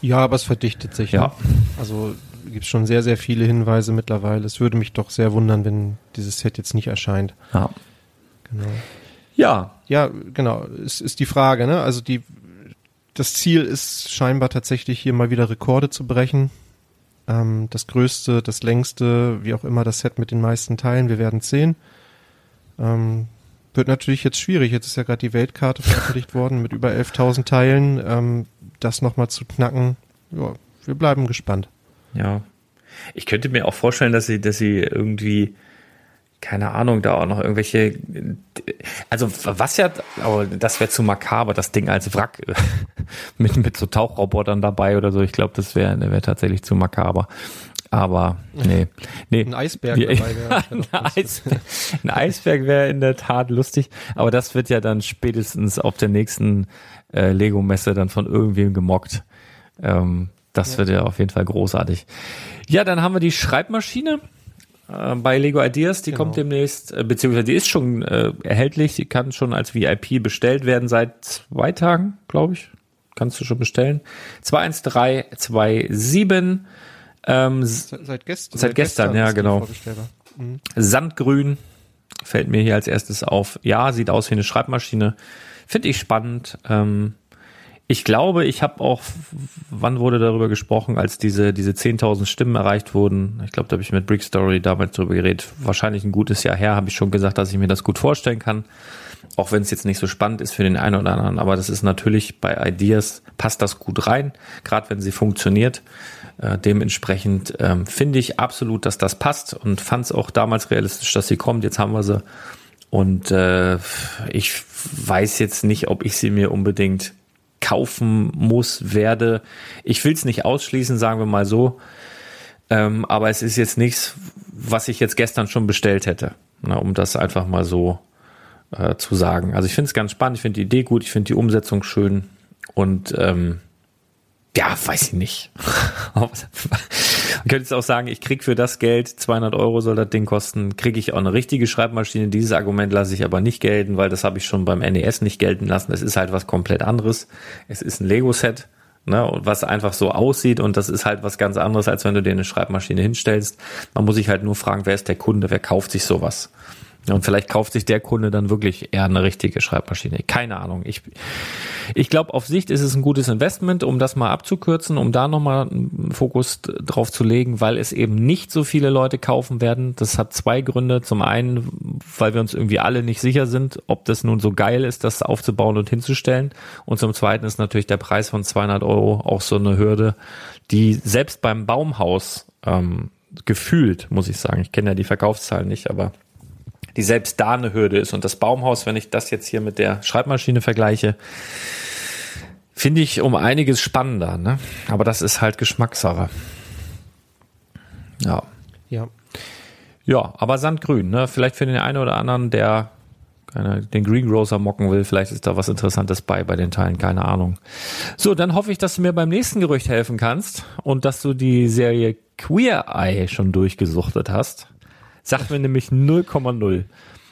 Ja, aber es verdichtet sich. Ja. Ne? Also gibt es schon sehr, sehr viele Hinweise mittlerweile. Es würde mich doch sehr wundern, wenn dieses Set jetzt nicht erscheint. Ja. Genau. Ja. Ja, genau. Es ist die Frage, ne? Also die, das Ziel ist scheinbar tatsächlich hier mal wieder Rekorde zu brechen. Ähm, das größte, das längste, wie auch immer das Set mit den meisten Teilen, wir werden sehen. Ähm, wird natürlich jetzt schwierig. Jetzt ist ja gerade die Weltkarte veröffentlicht worden mit über 11.000 Teilen. Ähm, das nochmal zu knacken, ja, wir bleiben gespannt. Ja. Ich könnte mir auch vorstellen, dass sie, dass sie irgendwie keine Ahnung, da auch noch irgendwelche, also was ja, aber das wäre zu makaber, das Ding als Wrack mit, mit so Tauchrobotern dabei oder so. Ich glaube, das wäre wär tatsächlich zu makaber. Aber nee, nee. Ein Eisberg dabei wäre. ein, Eisberg, ein Eisberg wäre in der Tat lustig, aber das wird ja dann spätestens auf der nächsten äh, Lego-Messe dann von irgendwem gemockt. Ähm, das ja. wird ja auf jeden Fall großartig. Ja, dann haben wir die Schreibmaschine äh, bei Lego Ideas. Die genau. kommt demnächst, äh, beziehungsweise die ist schon äh, erhältlich. Die kann schon als VIP bestellt werden seit zwei Tagen, glaube ich. Kannst du schon bestellen. 21327. Ähm, seit, seit, gest seit, seit gestern, gestern, ja, genau. Mhm. Sandgrün fällt mir hier als erstes auf. Ja, sieht aus wie eine Schreibmaschine. Finde ich spannend. Ähm, ich glaube, ich habe auch, wann wurde darüber gesprochen, als diese, diese 10.000 Stimmen erreicht wurden? Ich glaube, da habe ich mit Brick Story damals drüber geredet. Wahrscheinlich ein gutes Jahr her, habe ich schon gesagt, dass ich mir das gut vorstellen kann. Auch wenn es jetzt nicht so spannend ist für den einen oder anderen. Aber das ist natürlich bei Ideas, passt das gut rein, gerade wenn sie funktioniert. Äh, dementsprechend ähm, finde ich absolut, dass das passt und fand es auch damals realistisch, dass sie kommt. Jetzt haben wir sie. Und äh, ich weiß jetzt nicht, ob ich sie mir unbedingt kaufen muss, werde. Ich will es nicht ausschließen, sagen wir mal so. Ähm, aber es ist jetzt nichts, was ich jetzt gestern schon bestellt hätte, na, um das einfach mal so äh, zu sagen. Also ich finde es ganz spannend, ich finde die Idee gut, ich finde die Umsetzung schön und ähm, ja, weiß ich nicht. Man könnte jetzt auch sagen, ich krieg für das Geld, 200 Euro soll das Ding kosten, kriege ich auch eine richtige Schreibmaschine. Dieses Argument lasse ich aber nicht gelten, weil das habe ich schon beim NES nicht gelten lassen. Es ist halt was komplett anderes. Es ist ein Lego-Set, ne, was einfach so aussieht und das ist halt was ganz anderes, als wenn du dir eine Schreibmaschine hinstellst. Man muss sich halt nur fragen, wer ist der Kunde, wer kauft sich sowas? Und vielleicht kauft sich der Kunde dann wirklich eher eine richtige Schreibmaschine. Keine Ahnung. Ich, ich glaube, auf Sicht ist es ein gutes Investment, um das mal abzukürzen, um da nochmal einen Fokus drauf zu legen, weil es eben nicht so viele Leute kaufen werden. Das hat zwei Gründe. Zum einen, weil wir uns irgendwie alle nicht sicher sind, ob das nun so geil ist, das aufzubauen und hinzustellen. Und zum zweiten ist natürlich der Preis von 200 Euro auch so eine Hürde, die selbst beim Baumhaus ähm, gefühlt, muss ich sagen, ich kenne ja die Verkaufszahlen nicht, aber die selbst da eine Hürde ist. Und das Baumhaus, wenn ich das jetzt hier mit der Schreibmaschine vergleiche, finde ich um einiges spannender. Ne? Aber das ist halt Geschmackssache. Ja. Ja. Ja, aber Sandgrün, ne? Vielleicht für den einen oder anderen, der den Greengrocer mocken will, vielleicht ist da was Interessantes bei bei den Teilen, keine Ahnung. So, dann hoffe ich, dass du mir beim nächsten Gerücht helfen kannst und dass du die Serie Queer Eye schon durchgesuchtet hast. Sagt mir nämlich 0,0.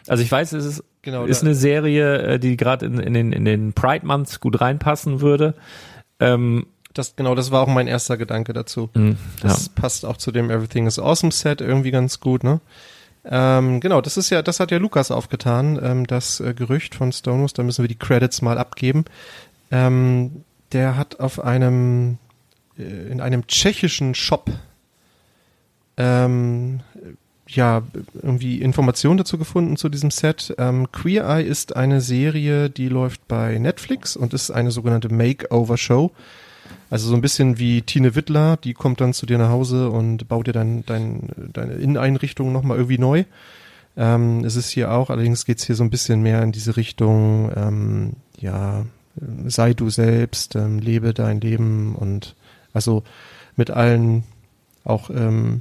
Also ich weiß, es ist, genau, ist eine Serie, äh, die gerade in, in, den, in den Pride Months gut reinpassen würde. Ähm, das, genau, das war auch mein erster Gedanke dazu. Mm, das ja. passt auch zu dem Everything is Awesome Set irgendwie ganz gut, ne? Ähm, genau, das ist ja, das hat ja Lukas aufgetan, ähm, das äh, Gerücht von Stonus, da müssen wir die Credits mal abgeben. Ähm, der hat auf einem, äh, in einem tschechischen Shop, ähm, ja, irgendwie Informationen dazu gefunden zu diesem Set. Ähm, Queer Eye ist eine Serie, die läuft bei Netflix und ist eine sogenannte Makeover-Show. Also so ein bisschen wie Tine Wittler, die kommt dann zu dir nach Hause und baut dir dein, dein, deine Inneneinrichtung nochmal irgendwie neu. Ähm, es ist hier auch, allerdings geht's hier so ein bisschen mehr in diese Richtung, ähm, ja, sei du selbst, ähm, lebe dein Leben und also mit allen auch ähm,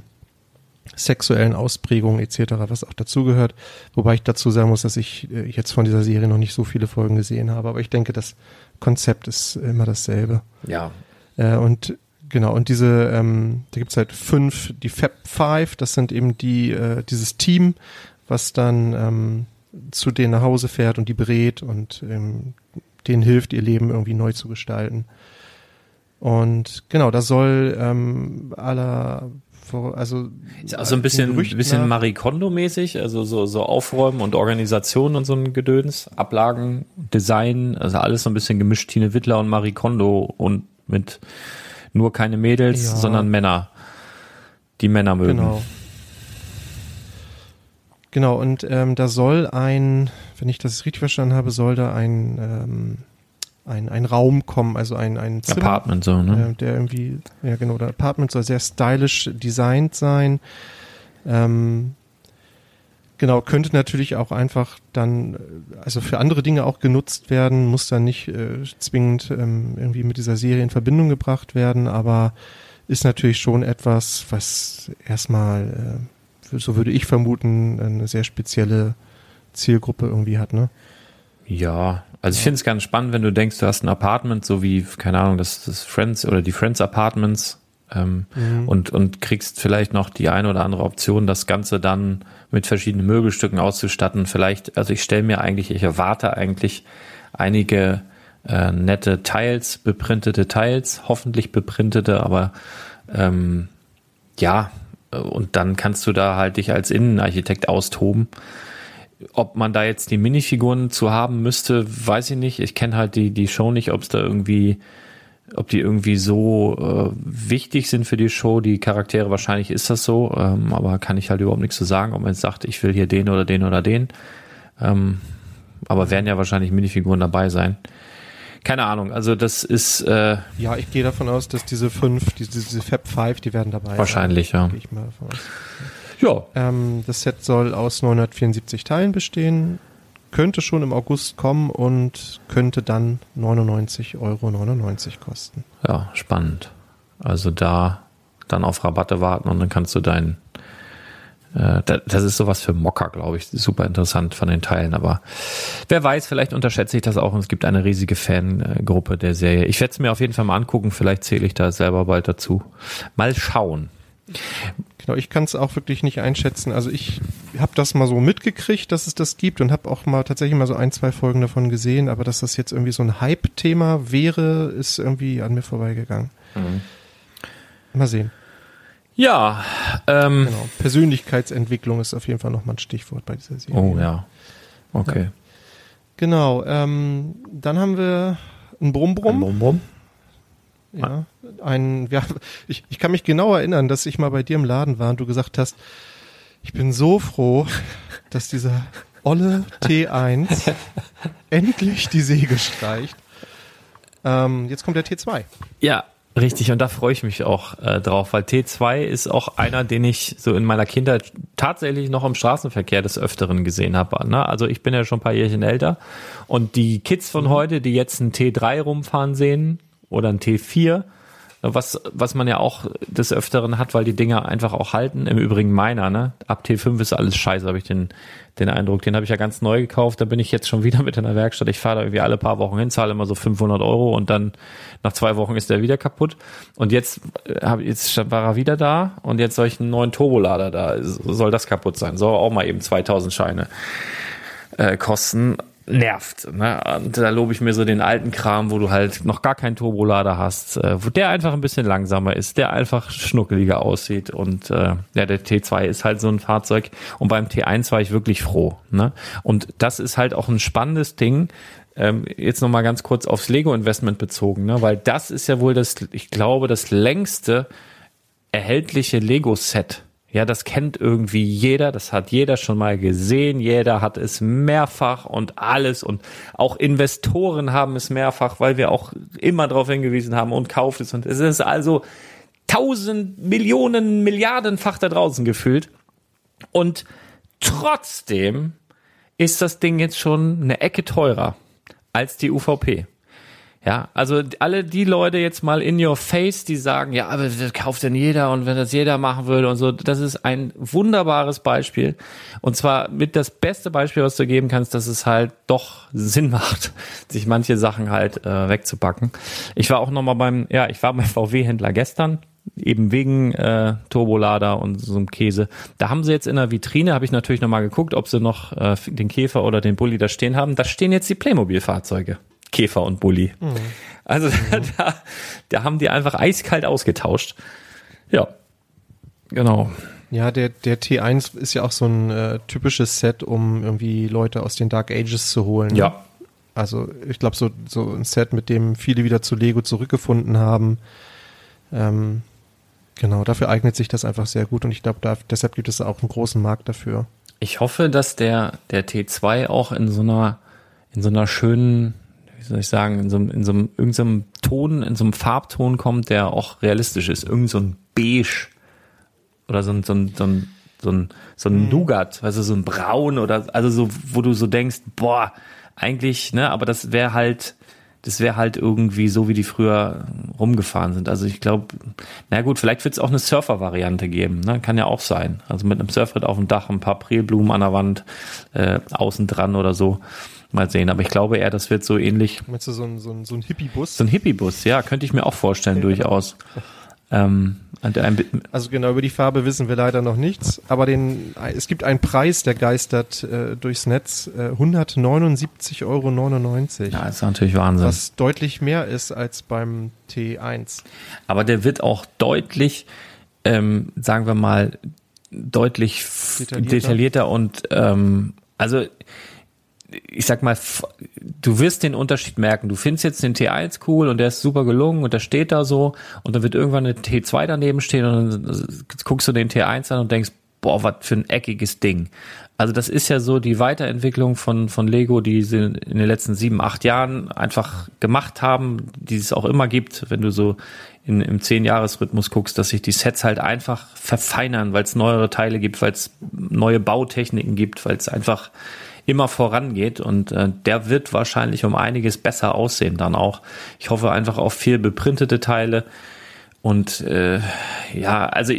sexuellen Ausprägungen etc., was auch dazugehört. Wobei ich dazu sagen muss, dass ich äh, jetzt von dieser Serie noch nicht so viele Folgen gesehen habe, aber ich denke, das Konzept ist immer dasselbe. Ja. Äh, und genau, und diese, ähm, da gibt's halt fünf, die Fab Five, das sind eben die, äh, dieses Team, was dann ähm, zu denen nach Hause fährt und die berät und ähm, denen hilft, ihr Leben irgendwie neu zu gestalten. Und genau, da soll ähm, aller also ist auch so ein bisschen, ein bisschen Marie Kondo-mäßig, also so, so Aufräumen und Organisation und so ein Gedöns, Ablagen, Design, also alles so ein bisschen gemischt, Tine Wittler und Marie Kondo und mit nur keine Mädels, ja. sondern Männer, die Männer mögen. Genau. Genau, und ähm, da soll ein, wenn ich das richtig verstanden habe, soll da ein ähm, ein, ein Raum kommen, also ein, ein Zimmer, Apartment so, ne? Äh, der irgendwie, ja genau, der Apartment soll sehr stylisch designt sein. Ähm, genau, könnte natürlich auch einfach dann, also für andere Dinge auch genutzt werden, muss dann nicht äh, zwingend ähm, irgendwie mit dieser Serie in Verbindung gebracht werden, aber ist natürlich schon etwas, was erstmal, äh, so würde ich vermuten, eine sehr spezielle Zielgruppe irgendwie hat, ne? Ja, also ich finde es ganz spannend, wenn du denkst, du hast ein Apartment, so wie, keine Ahnung, das, das Friends oder die Friends Apartments ähm, mhm. und, und kriegst vielleicht noch die eine oder andere Option, das Ganze dann mit verschiedenen Möbelstücken auszustatten. Vielleicht, also ich stelle mir eigentlich, ich erwarte eigentlich einige äh, nette Teils, beprintete Teils, hoffentlich beprintete, aber ähm, ja, und dann kannst du da halt dich als Innenarchitekt austoben. Ob man da jetzt die Minifiguren zu haben müsste, weiß ich nicht. Ich kenne halt die, die Show nicht, ob es da irgendwie, ob die irgendwie so äh, wichtig sind für die Show. Die Charaktere, wahrscheinlich ist das so, ähm, aber kann ich halt überhaupt nichts zu sagen, ob man jetzt sagt, ich will hier den oder den oder den. Ähm, aber werden ja wahrscheinlich Minifiguren dabei sein. Keine Ahnung, also das ist. Äh, ja, ich gehe davon aus, dass diese fünf, diese, diese Fab Five, die werden dabei Wahrscheinlich, sein. ja. Gehe ich mal davon aus. Ja. Ähm, das Set soll aus 974 Teilen bestehen, könnte schon im August kommen und könnte dann 99,99 Euro kosten. Ja, spannend. Also da dann auf Rabatte warten und dann kannst du dein äh, das ist sowas für Mocker, glaube ich. Super interessant von den Teilen, aber wer weiß, vielleicht unterschätze ich das auch und es gibt eine riesige Fangruppe der Serie. Ich werde es mir auf jeden Fall mal angucken, vielleicht zähle ich da selber bald dazu. Mal schauen. Genau, ich kann es auch wirklich nicht einschätzen. Also ich habe das mal so mitgekriegt, dass es das gibt und habe auch mal tatsächlich mal so ein, zwei Folgen davon gesehen, aber dass das jetzt irgendwie so ein Hype-Thema wäre, ist irgendwie an mir vorbeigegangen. Mhm. Mal sehen. Ja, ähm, genau. Persönlichkeitsentwicklung ist auf jeden Fall nochmal ein Stichwort bei dieser Serie. Oh ja. Okay. Ja. Genau, ähm, dann haben wir ein Brumm-Brumm. Ein Brumm-Brumm. Ja, ein, ja, ich, ich kann mich genau erinnern, dass ich mal bei dir im Laden war und du gesagt hast, ich bin so froh, dass dieser olle T1 endlich die Säge streicht. Ähm, jetzt kommt der T2. Ja, richtig. Und da freue ich mich auch äh, drauf, weil T2 ist auch einer, den ich so in meiner Kindheit tatsächlich noch im Straßenverkehr des Öfteren gesehen habe. Ne? Also ich bin ja schon ein paar Jährchen älter und die Kids von mhm. heute, die jetzt einen T3 rumfahren sehen, oder ein T4, was, was man ja auch des Öfteren hat, weil die Dinger einfach auch halten. Im Übrigen meiner, ne? Ab T5 ist alles scheiße, habe ich den, den Eindruck. Den habe ich ja ganz neu gekauft, da bin ich jetzt schon wieder mit in der Werkstatt. Ich fahre da irgendwie alle paar Wochen hin, zahle immer so 500 Euro und dann nach zwei Wochen ist der wieder kaputt. Und jetzt, äh, hab, jetzt war er wieder da und jetzt soll ich einen neuen Turbolader da, soll das kaputt sein. Soll auch mal eben 2000 Scheine äh, kosten. Nervt. Ne? Und da lobe ich mir so den alten Kram, wo du halt noch gar keinen Turbolader hast, äh, wo der einfach ein bisschen langsamer ist, der einfach schnuckeliger aussieht. Und äh, ja, der T2 ist halt so ein Fahrzeug. Und beim T1 war ich wirklich froh. Ne? Und das ist halt auch ein spannendes Ding. Ähm, jetzt nochmal ganz kurz aufs Lego-Investment bezogen, ne? weil das ist ja wohl das, ich glaube, das längste erhältliche Lego-Set ja, das kennt irgendwie jeder, das hat jeder schon mal gesehen, jeder hat es mehrfach und alles und auch Investoren haben es mehrfach, weil wir auch immer darauf hingewiesen haben und kauft es und es ist also tausend Millionen, Milliardenfach da draußen gefühlt und trotzdem ist das Ding jetzt schon eine Ecke teurer als die UVP. Ja, also alle die Leute jetzt mal in your face, die sagen, ja, aber das kauft denn jeder und wenn das jeder machen würde und so, das ist ein wunderbares Beispiel. Und zwar mit das beste Beispiel, was du geben kannst, dass es halt doch Sinn macht, sich manche Sachen halt äh, wegzupacken. Ich war auch nochmal beim, ja, ich war beim VW-Händler gestern, eben wegen äh, Turbolader und so einem Käse. Da haben sie jetzt in der Vitrine, habe ich natürlich nochmal geguckt, ob sie noch äh, den Käfer oder den Bulli da stehen haben. Da stehen jetzt die Playmobil-Fahrzeuge. Käfer und Bulli. Mhm. Also mhm. Da, da haben die einfach eiskalt ausgetauscht. Ja, genau. Ja, der, der T1 ist ja auch so ein äh, typisches Set, um irgendwie Leute aus den Dark Ages zu holen. Ja. Also ich glaube, so, so ein Set, mit dem viele wieder zu Lego zurückgefunden haben. Ähm, genau, dafür eignet sich das einfach sehr gut und ich glaube, deshalb gibt es auch einen großen Markt dafür. Ich hoffe, dass der, der T2 auch in so einer, in so einer schönen wie soll ich sagen, in so, in so einem, irgendeinem Ton, in so einem Farbton kommt, der auch realistisch ist. Irgend so ein Beige oder so ein, so ein, so ein, so ein, so ein mhm. Nougat, also so ein Braun oder, also so, wo du so denkst, boah, eigentlich, ne, aber das wäre halt, das wäre halt irgendwie so, wie die früher rumgefahren sind. Also ich glaube, na gut, vielleicht wird es auch eine Surfer-Variante geben. Ne? Kann ja auch sein. Also mit einem Surfbrett auf dem Dach, ein paar Prilblumen an der Wand, äh, außen dran oder so. Mal sehen, aber ich glaube eher, das wird so ähnlich. Meinst du so ein, so ein, so ein Hippie-Bus? So ein Hippie-Bus, ja, könnte ich mir auch vorstellen, durchaus. Ähm, also genau, über die Farbe wissen wir leider noch nichts, aber den, es gibt einen Preis, der geistert äh, durchs Netz, äh, 179,99 Euro. Ja, ist natürlich Wahnsinn. Was deutlich mehr ist als beim T1. Aber der wird auch deutlich, ähm, sagen wir mal, deutlich detaillierter, detaillierter und ähm, also ich sag mal, du wirst den Unterschied merken. Du findest jetzt den T1 cool und der ist super gelungen und der steht da so und dann wird irgendwann eine T2 daneben stehen und dann guckst du den T1 an und denkst, boah, was für ein eckiges Ding. Also das ist ja so die Weiterentwicklung von, von Lego, die sie in den letzten sieben, acht Jahren einfach gemacht haben, die es auch immer gibt, wenn du so in, im Zehn-Jahres-Rhythmus guckst, dass sich die Sets halt einfach verfeinern, weil es neuere Teile gibt, weil es neue Bautechniken gibt, weil es einfach immer vorangeht und äh, der wird wahrscheinlich um einiges besser aussehen dann auch. Ich hoffe einfach auf viel beprintete Teile und äh, ja, also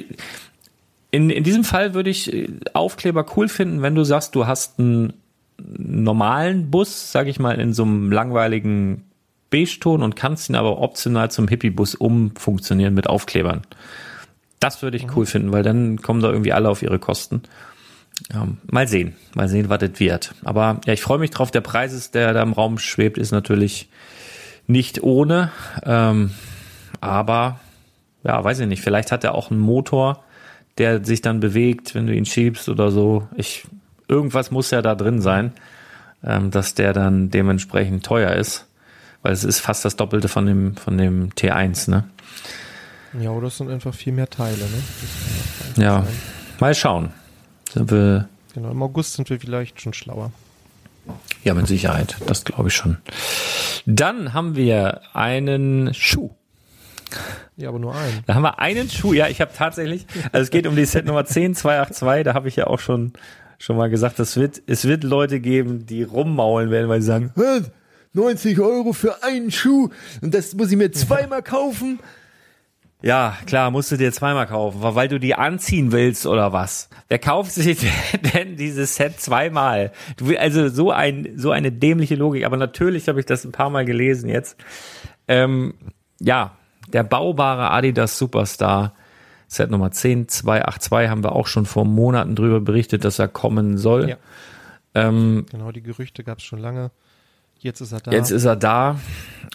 in, in diesem Fall würde ich äh, Aufkleber cool finden, wenn du sagst, du hast einen normalen Bus, sag ich mal, in so einem langweiligen Beige-Ton und kannst ihn aber optional zum Hippie-Bus umfunktionieren mit Aufklebern. Das würde ich mhm. cool finden, weil dann kommen da irgendwie alle auf ihre Kosten. Ja, mal sehen, mal sehen, was das wird. Aber ja, ich freue mich drauf. Der Preis, ist, der da im Raum schwebt, ist natürlich nicht ohne. Ähm, aber ja, weiß ich nicht. Vielleicht hat er auch einen Motor, der sich dann bewegt, wenn du ihn schiebst oder so. Ich irgendwas muss ja da drin sein, ähm, dass der dann dementsprechend teuer ist, weil es ist fast das Doppelte von dem von dem T1, ne? Ja, oder es sind einfach viel mehr Teile, ne? Ja, mal schauen. Sind wir genau, im August sind wir vielleicht schon schlauer. Ja, mit Sicherheit. Das glaube ich schon. Dann haben wir einen Schuh. Ja, aber nur einen. Da haben wir einen Schuh. Ja, ich habe tatsächlich, also es geht um die Set Nummer 10282, da habe ich ja auch schon schon mal gesagt, es wird es wird Leute geben, die rummaulen werden, weil sie sagen, 90 Euro für einen Schuh und das muss ich mir zweimal kaufen. Ja, klar, musst du dir zweimal kaufen, weil du die anziehen willst oder was. Wer kauft sich denn dieses Set zweimal? Du, also so ein so eine dämliche Logik, aber natürlich habe ich das ein paar Mal gelesen jetzt. Ähm, ja, der baubare Adidas Superstar Set Nummer 10282 haben wir auch schon vor Monaten drüber berichtet, dass er kommen soll. Ja. Ähm, genau, die Gerüchte gab es schon lange. Jetzt ist er da. Jetzt ist er da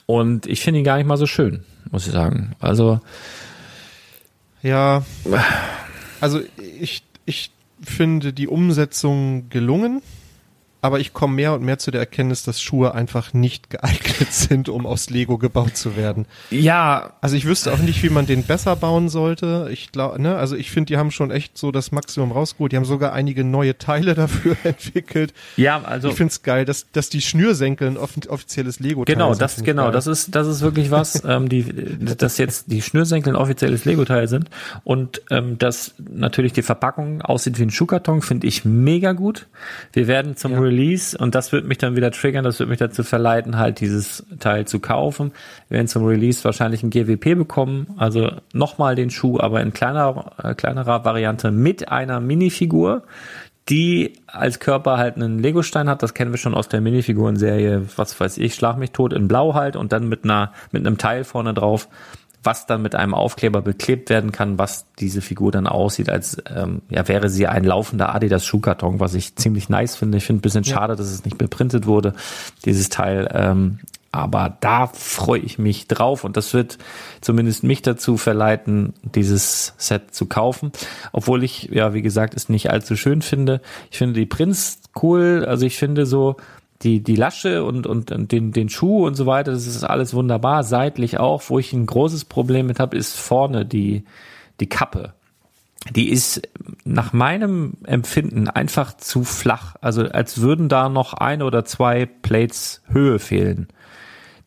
und ich finde ihn gar nicht mal so schön, muss ich sagen. Also ja, also ich ich finde die Umsetzung gelungen aber ich komme mehr und mehr zu der Erkenntnis, dass Schuhe einfach nicht geeignet sind, um aus Lego gebaut zu werden. Ja. Also ich wüsste auch nicht, wie man den besser bauen sollte. Ich glaube, ne, also ich finde, die haben schon echt so das Maximum rausgeholt. Die haben sogar einige neue Teile dafür entwickelt. Ja, also ich finde es geil, dass dass die Schnürsenkel ein offizielles Lego Teil genau, sind. Das, genau, geil. das ist das ist wirklich was, ähm, die dass jetzt die Schnürsenkel ein offizielles Lego Teil sind und ähm, dass natürlich die Verpackung aussieht wie ein Schuhkarton, finde ich mega gut. Wir werden zum ja. Release und das wird mich dann wieder triggern, das wird mich dazu verleiten, halt dieses Teil zu kaufen. Wir werden zum Release wahrscheinlich ein GWP bekommen, also nochmal den Schuh, aber in kleiner, äh, kleinerer Variante mit einer Minifigur, die als Körper halt einen Legostein hat, das kennen wir schon aus der Minifigurenserie, was weiß ich, Schlag mich tot in Blau halt und dann mit einer mit einem Teil vorne drauf, was dann mit einem Aufkleber beklebt werden kann, was diese Figur dann aussieht, als ähm, ja wäre sie ein laufender Adidas Schuhkarton, was ich ziemlich nice finde. Ich finde ein bisschen ja. schade, dass es nicht beprintet wurde, dieses Teil. Ähm, aber da freue ich mich drauf und das wird zumindest mich dazu verleiten, dieses Set zu kaufen. Obwohl ich, ja, wie gesagt, es nicht allzu schön finde. Ich finde die Prinz cool. Also ich finde so, die, die Lasche und, und, und den, den Schuh und so weiter, das ist alles wunderbar, seitlich auch. Wo ich ein großes Problem mit habe, ist vorne die, die Kappe. Die ist nach meinem Empfinden einfach zu flach. Also als würden da noch ein oder zwei Plates Höhe fehlen.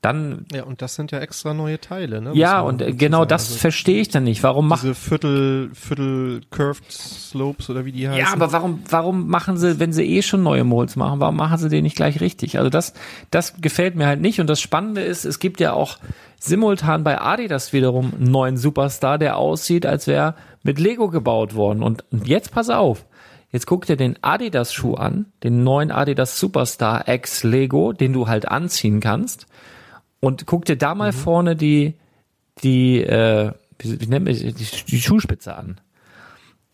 Dann ja und das sind ja extra neue Teile, ne? Ja und genau sagen. das also verstehe ich dann nicht. Warum machen diese Viertel Viertel Curved Slopes oder wie die heißen? Ja, aber warum warum machen sie, wenn sie eh schon neue Molds machen, warum machen sie den nicht gleich richtig? Also das das gefällt mir halt nicht und das Spannende ist, es gibt ja auch simultan bei Adidas wiederum einen neuen Superstar, der aussieht, als wäre mit Lego gebaut worden und jetzt pass auf. Jetzt guck dir den Adidas Schuh an, den neuen Adidas Superstar X Lego, den du halt anziehen kannst. Und guck dir da mal mhm. vorne die, die, äh, wie, wie nennt man die, die Schuhspitze an.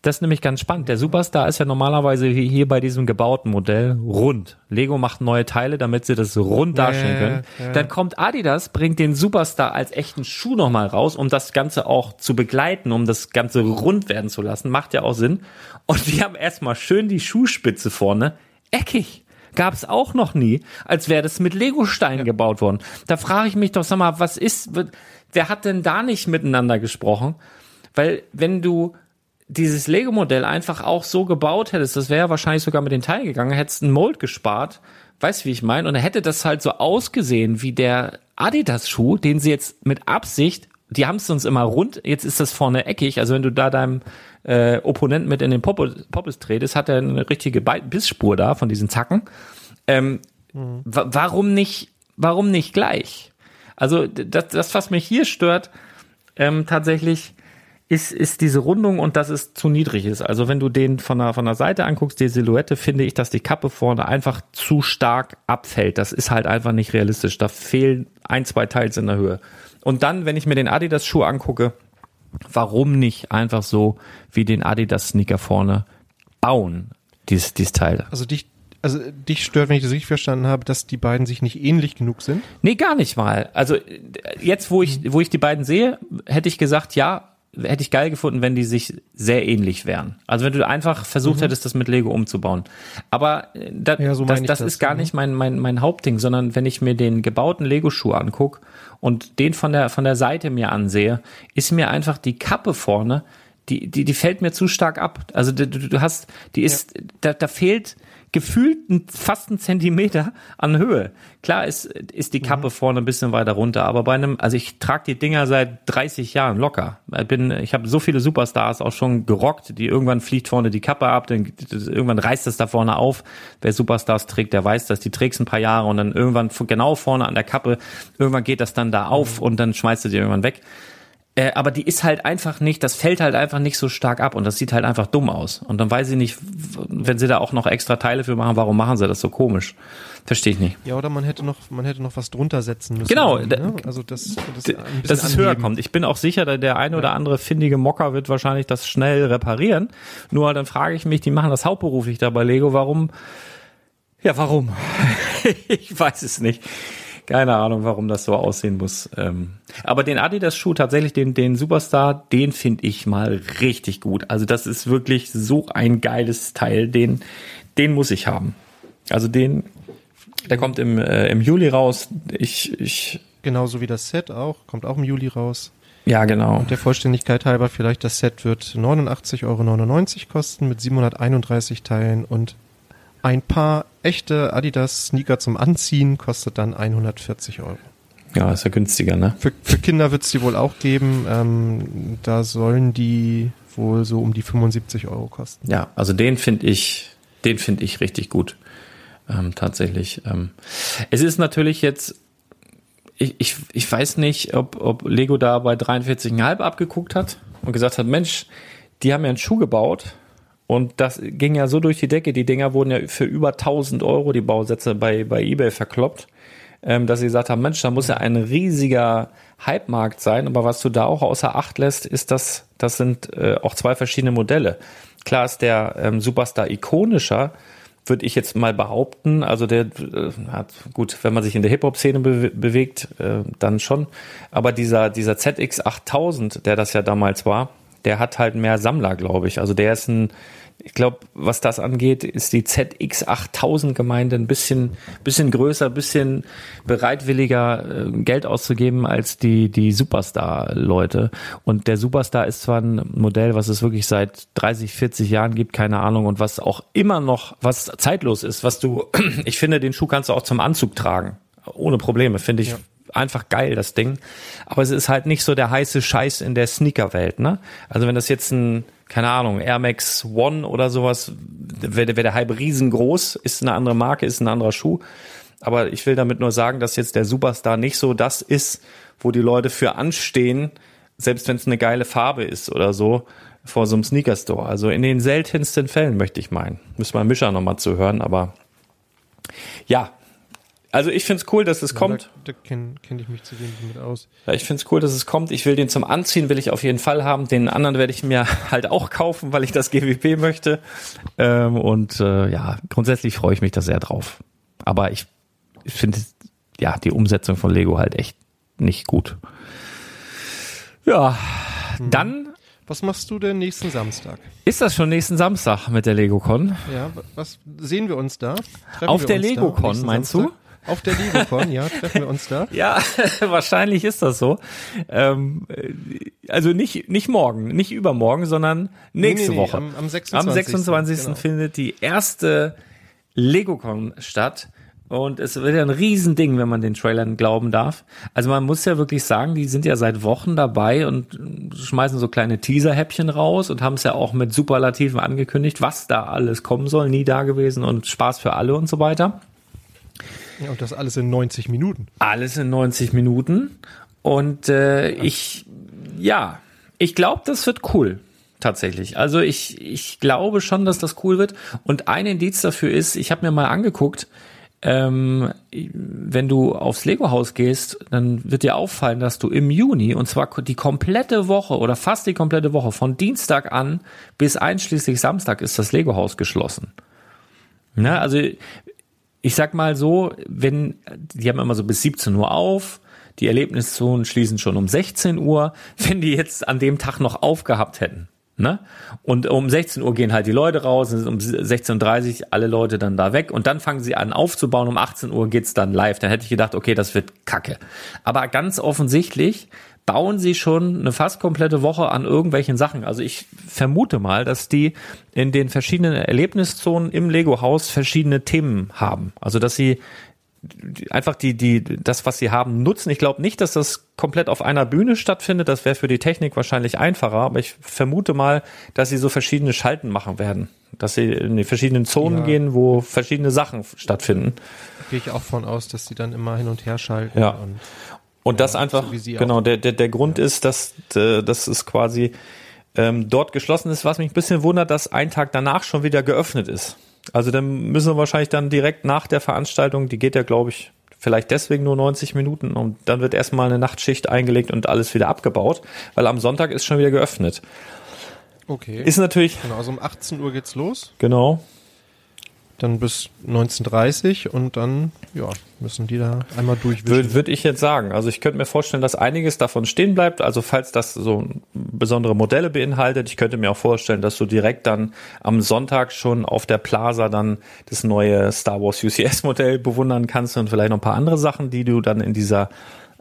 Das ist nämlich ganz spannend. Der Superstar ist ja normalerweise hier bei diesem gebauten Modell rund. Lego macht neue Teile, damit sie das rund darstellen können. Ja, ja. Dann kommt Adidas, bringt den Superstar als echten Schuh nochmal raus, um das Ganze auch zu begleiten, um das Ganze rund werden zu lassen. Macht ja auch Sinn. Und die haben erstmal schön die Schuhspitze vorne eckig gab es auch noch nie, als wäre das mit Legosteinen ja. gebaut worden. Da frage ich mich doch, sag mal, was ist, wer hat denn da nicht miteinander gesprochen? Weil wenn du dieses Lego-Modell einfach auch so gebaut hättest, das wäre wahrscheinlich sogar mit den Teilen gegangen, hättest einen Mold gespart, weißt wie ich meine? Und dann hätte das halt so ausgesehen wie der Adidas-Schuh, den sie jetzt mit Absicht, die haben es uns immer rund, jetzt ist das vorne eckig, also wenn du da deinem äh, Opponent mit in den Poppes, Poppes tretest, hat er eine richtige Bissspur da von diesen Zacken. Ähm, mhm. Warum nicht, warum nicht gleich? Also das, das was mich hier stört, ähm, tatsächlich, ist, ist diese Rundung und dass es zu niedrig ist. Also wenn du den von der, von der Seite anguckst, die Silhouette, finde ich, dass die Kappe vorne einfach zu stark abfällt. Das ist halt einfach nicht realistisch. Da fehlen ein, zwei Teils in der Höhe. Und dann, wenn ich mir den Adidas Schuh angucke, warum nicht einfach so wie den Adidas Sneaker vorne bauen, dieses, dieses Teil? Also dich, also dich stört, wenn ich das richtig verstanden habe, dass die beiden sich nicht ähnlich genug sind? Nee, gar nicht mal. Also jetzt, wo ich, wo ich die beiden sehe, hätte ich gesagt, ja, hätte ich geil gefunden, wenn die sich sehr ähnlich wären. Also wenn du einfach versucht mhm. hättest, das mit Lego umzubauen. Aber äh, da, ja, so das, das, das, ist gar nicht mein, mein, mein Hauptding, sondern wenn ich mir den gebauten Lego-Schuh anguck und den von der, von der Seite mir ansehe, ist mir einfach die Kappe vorne, die, die, die fällt mir zu stark ab. Also du, du hast, die ist, ja. da, da fehlt, gefühlt fast ein Zentimeter an Höhe. Klar ist, ist die Kappe mhm. vorne ein bisschen weiter runter, aber bei einem, also ich trage die Dinger seit 30 Jahren locker. Ich bin, ich habe so viele Superstars auch schon gerockt, die irgendwann fliegt vorne die Kappe ab, dann irgendwann reißt es da vorne auf. Wer Superstars trägt, der weiß das, die trägst ein paar Jahre und dann irgendwann genau vorne an der Kappe, irgendwann geht das dann da auf mhm. und dann schmeißt du die irgendwann weg. Äh, aber die ist halt einfach nicht, das fällt halt einfach nicht so stark ab und das sieht halt einfach dumm aus. Und dann weiß ich nicht, wenn sie da auch noch extra Teile für machen, warum machen sie das so komisch? Verstehe ich nicht. Ja, oder man hätte noch, man hätte noch was drunter setzen müssen. Genau. Ne? Also das, das dass es höher kommt. Ich bin auch sicher, der eine oder andere findige Mocker wird wahrscheinlich das schnell reparieren. Nur dann frage ich mich, die machen das hauptberuflich da bei Lego, warum Ja, warum? ich weiß es nicht. Keine Ahnung, warum das so aussehen muss. Ähm, aber den Adidas-Schuh tatsächlich, den, den Superstar, den finde ich mal richtig gut. Also das ist wirklich so ein geiles Teil, den, den muss ich haben. Also den, der kommt im, äh, im Juli raus. Ich, ich. Genauso wie das Set auch, kommt auch im Juli raus. Ja, genau. Und der Vollständigkeit halber vielleicht, das Set wird 89,99 Euro kosten mit 731 Teilen und ein paar echte Adidas Sneaker zum Anziehen kostet dann 140 Euro. Ja, ist ja günstiger, ne? Für, für Kinder wird es die wohl auch geben. Ähm, da sollen die wohl so um die 75 Euro kosten. Ja, also den finde ich, den finde ich richtig gut. Ähm, tatsächlich. Ähm, es ist natürlich jetzt, ich, ich, ich weiß nicht, ob, ob Lego da bei 43,5 abgeguckt hat und gesagt hat, Mensch, die haben ja einen Schuh gebaut, und das ging ja so durch die Decke. Die Dinger wurden ja für über 1000 Euro, die Bausätze bei, bei eBay verkloppt, ähm, dass sie gesagt haben, Mensch, da muss ja ein riesiger Hype-Markt sein. Aber was du da auch außer Acht lässt, ist, dass das sind äh, auch zwei verschiedene Modelle. Klar ist der ähm, Superstar ikonischer, würde ich jetzt mal behaupten. Also der äh, hat gut, wenn man sich in der Hip-Hop-Szene be bewegt, äh, dann schon. Aber dieser, dieser ZX8000, der das ja damals war, der hat halt mehr Sammler, glaube ich. Also der ist ein, ich glaube, was das angeht, ist die ZX8000 Gemeinde ein bisschen, bisschen größer, bisschen bereitwilliger äh, Geld auszugeben als die, die Superstar-Leute. Und der Superstar ist zwar ein Modell, was es wirklich seit 30, 40 Jahren gibt, keine Ahnung, und was auch immer noch, was zeitlos ist, was du, ich finde, den Schuh kannst du auch zum Anzug tragen. Ohne Probleme, finde ich. Ja einfach geil, das Ding. Aber es ist halt nicht so der heiße Scheiß in der Sneaker-Welt, ne? Also wenn das jetzt ein, keine Ahnung, Air Max One oder sowas, wäre wär der Hype riesengroß, ist eine andere Marke, ist ein anderer Schuh. Aber ich will damit nur sagen, dass jetzt der Superstar nicht so das ist, wo die Leute für anstehen, selbst wenn es eine geile Farbe ist oder so, vor so einem Sneaker-Store. Also in den seltensten Fällen möchte ich meinen. Müssen wir Mischer nochmal zuhören, aber ja, also ich finde es cool, dass es ja, kommt. Da, da kenne kenn ich mich zu wenig mit aus. Ja, ich finde es cool, dass es kommt. Ich will den zum Anziehen, will ich auf jeden Fall haben. Den anderen werde ich mir halt auch kaufen, weil ich das GWP möchte. Ähm, und äh, ja, grundsätzlich freue ich mich da sehr drauf. Aber ich, ich finde ja die Umsetzung von Lego halt echt nicht gut. Ja, hm. dann was machst du denn nächsten Samstag? Ist das schon nächsten Samstag mit der LegoCon? Ja, was sehen wir uns da? Treffen Auf der LegoCon, meinst Samstag? Auf der LegoCon, ja, treffen wir uns da. Ja, wahrscheinlich ist das so. Ähm, also nicht, nicht morgen, nicht übermorgen, sondern nächste nee, nee, Woche. Am, am 26. Am 26. Genau. findet die erste LegoCon statt. Und es wird ja ein Riesending, wenn man den Trailern glauben darf. Also man muss ja wirklich sagen, die sind ja seit Wochen dabei und schmeißen so kleine Teaser-Häppchen raus und haben es ja auch mit Superlativen angekündigt, was da alles kommen soll, nie da gewesen und Spaß für alle und so weiter. Und das alles in 90 Minuten. Alles in 90 Minuten. Und äh, ich, ja, ich glaube, das wird cool. Tatsächlich. Also ich, ich glaube schon, dass das cool wird. Und ein Indiz dafür ist, ich habe mir mal angeguckt, ähm, wenn du aufs Lego-Haus gehst, dann wird dir auffallen, dass du im Juni, und zwar die komplette Woche oder fast die komplette Woche, von Dienstag an bis einschließlich Samstag ist das Lego-Haus geschlossen. Na, also ich sag mal so, wenn, die haben immer so bis 17 Uhr auf, die Erlebniszonen schließen schon um 16 Uhr, wenn die jetzt an dem Tag noch aufgehabt hätten. Ne? Und um 16 Uhr gehen halt die Leute raus, um 16.30 Uhr alle Leute dann da weg und dann fangen sie an aufzubauen, um 18 Uhr geht's dann live. Dann hätte ich gedacht, okay, das wird kacke. Aber ganz offensichtlich bauen sie schon eine fast komplette Woche an irgendwelchen Sachen. Also ich vermute mal, dass die in den verschiedenen Erlebniszonen im Lego-Haus verschiedene Themen haben. Also dass sie einfach die, die, das, was sie haben, nutzen. Ich glaube nicht, dass das komplett auf einer Bühne stattfindet. Das wäre für die Technik wahrscheinlich einfacher. Aber ich vermute mal, dass sie so verschiedene Schalten machen werden. Dass sie in die verschiedenen Zonen ja. gehen, wo verschiedene Sachen stattfinden. Gehe ich auch von aus, dass sie dann immer hin und her schalten. Ja. Und und das einfach, so genau, der, der, der Grund ist, dass, äh, dass es quasi ähm, dort geschlossen ist, was mich ein bisschen wundert, dass ein Tag danach schon wieder geöffnet ist. Also dann müssen wir wahrscheinlich dann direkt nach der Veranstaltung, die geht ja, glaube ich, vielleicht deswegen nur 90 Minuten und dann wird erstmal eine Nachtschicht eingelegt und alles wieder abgebaut, weil am Sonntag ist schon wieder geöffnet. Okay. Ist natürlich. Genau, also um 18 Uhr geht's los. Genau. Dann bis 1930 und dann, ja, müssen die da einmal durchwischen. Würde würd ich jetzt sagen. Also ich könnte mir vorstellen, dass einiges davon stehen bleibt. Also falls das so besondere Modelle beinhaltet, ich könnte mir auch vorstellen, dass du direkt dann am Sonntag schon auf der Plaza dann das neue Star Wars UCS Modell bewundern kannst und vielleicht noch ein paar andere Sachen, die du dann in dieser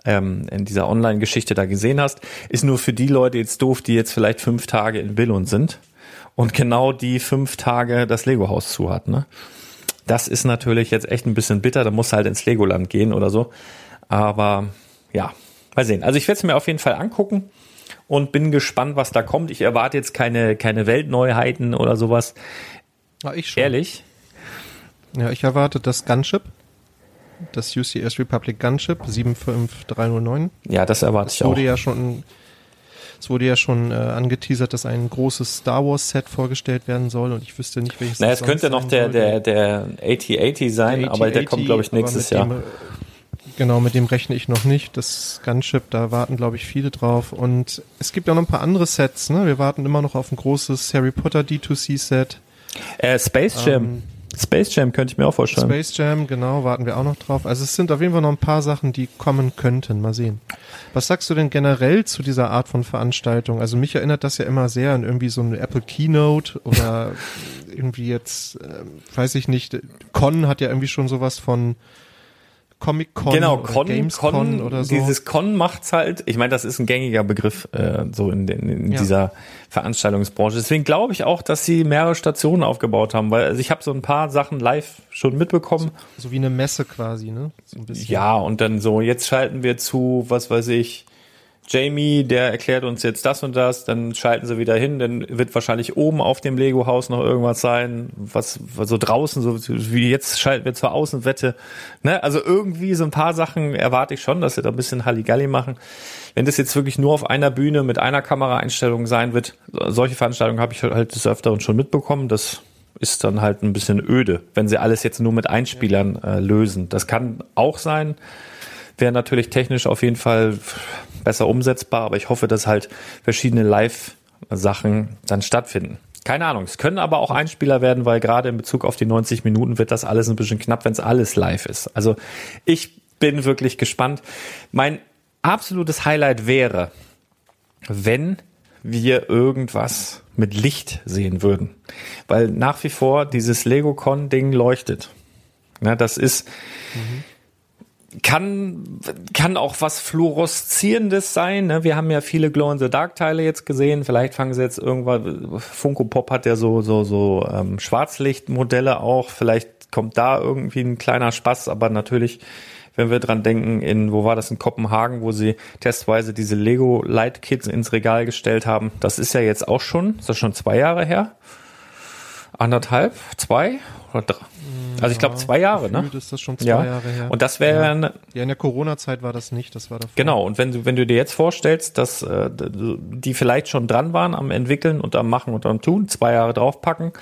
ähm, in dieser Online-Geschichte da gesehen hast, ist nur für die Leute jetzt doof, die jetzt vielleicht fünf Tage in Billund sind und genau die fünf Tage das Lego-Haus zu hat. Ne? Das ist natürlich jetzt echt ein bisschen bitter, da muss halt ins Legoland gehen oder so. Aber ja, mal sehen. Also ich werde es mir auf jeden Fall angucken und bin gespannt, was da kommt. Ich erwarte jetzt keine, keine Weltneuheiten oder sowas. Ja, ich schon. Ehrlich? Ja, ich erwarte das Gunship. Das UCS Republic Gunship 75309. Ja, das erwarte ich auch. Das wurde ja schon es wurde ja schon äh, angeteasert, dass ein großes Star Wars Set vorgestellt werden soll und ich wüsste nicht, welches. Na, es könnte noch der, der, der 8080 sein, der aber der kommt, glaube ich, nächstes Jahr. Dem, genau, mit dem rechne ich noch nicht. Das Gunship, da warten, glaube ich, viele drauf. Und es gibt auch noch ein paar andere Sets, ne? Wir warten immer noch auf ein großes Harry Potter D2C-Set. Äh, Space Jam. Ähm, Space Jam könnte ich mir auch vorstellen. Space Jam, genau, warten wir auch noch drauf. Also es sind auf jeden Fall noch ein paar Sachen, die kommen könnten. Mal sehen. Was sagst du denn generell zu dieser Art von Veranstaltung? Also mich erinnert das ja immer sehr an irgendwie so eine Apple Keynote oder irgendwie jetzt, äh, weiß ich nicht, Con hat ja irgendwie schon sowas von Comic Con genau, Con, Gamescom Con, oder so. Dieses Con macht's halt. Ich meine, das ist ein gängiger Begriff äh, so in, in, in ja. dieser Veranstaltungsbranche. Deswegen glaube ich auch, dass sie mehrere Stationen aufgebaut haben, weil also ich habe so ein paar Sachen live schon mitbekommen. So, so wie eine Messe quasi, ne? So ja, und dann so, jetzt schalten wir zu, was weiß ich, Jamie, der erklärt uns jetzt das und das, dann schalten sie wieder hin, dann wird wahrscheinlich oben auf dem Lego-Haus noch irgendwas sein, was, was so draußen, so wie jetzt schalten wir zur Außenwette. Ne? Also irgendwie so ein paar Sachen erwarte ich schon, dass sie da ein bisschen Halligalli machen. Wenn das jetzt wirklich nur auf einer Bühne mit einer Kameraeinstellung sein wird, solche Veranstaltungen habe ich halt des Öfteren schon mitbekommen, das ist dann halt ein bisschen öde, wenn sie alles jetzt nur mit Einspielern äh, lösen. Das kann auch sein, wäre natürlich technisch auf jeden Fall besser umsetzbar, aber ich hoffe, dass halt verschiedene Live-Sachen dann stattfinden. Keine Ahnung, es können aber auch Einspieler werden, weil gerade in Bezug auf die 90 Minuten wird das alles ein bisschen knapp, wenn es alles live ist. Also ich bin wirklich gespannt. Mein absolutes Highlight wäre, wenn wir irgendwas mit Licht sehen würden. Weil nach wie vor dieses Lego-Con-Ding leuchtet. Ja, das ist, mhm kann, kann auch was Fluoreszierendes sein. Ne? Wir haben ja viele Glow-in-the-Dark-Teile jetzt gesehen. Vielleicht fangen sie jetzt irgendwann, Funko Pop hat ja so, so, so ähm, Schwarzlichtmodelle auch. Vielleicht kommt da irgendwie ein kleiner Spaß, aber natürlich, wenn wir dran denken, in, wo war das, in Kopenhagen, wo sie testweise diese Lego Light Kits ins Regal gestellt haben. Das ist ja jetzt auch schon, ist das schon zwei Jahre her? Anderthalb? Zwei? Also ich glaube zwei Jahre, ne? ist das schon zwei ja. Jahre her. Und das wäre ja. ja in der Corona-Zeit war das nicht, das war davor. Genau. Und wenn du wenn du dir jetzt vorstellst, dass äh, die vielleicht schon dran waren am entwickeln und am machen und am tun, zwei Jahre draufpacken,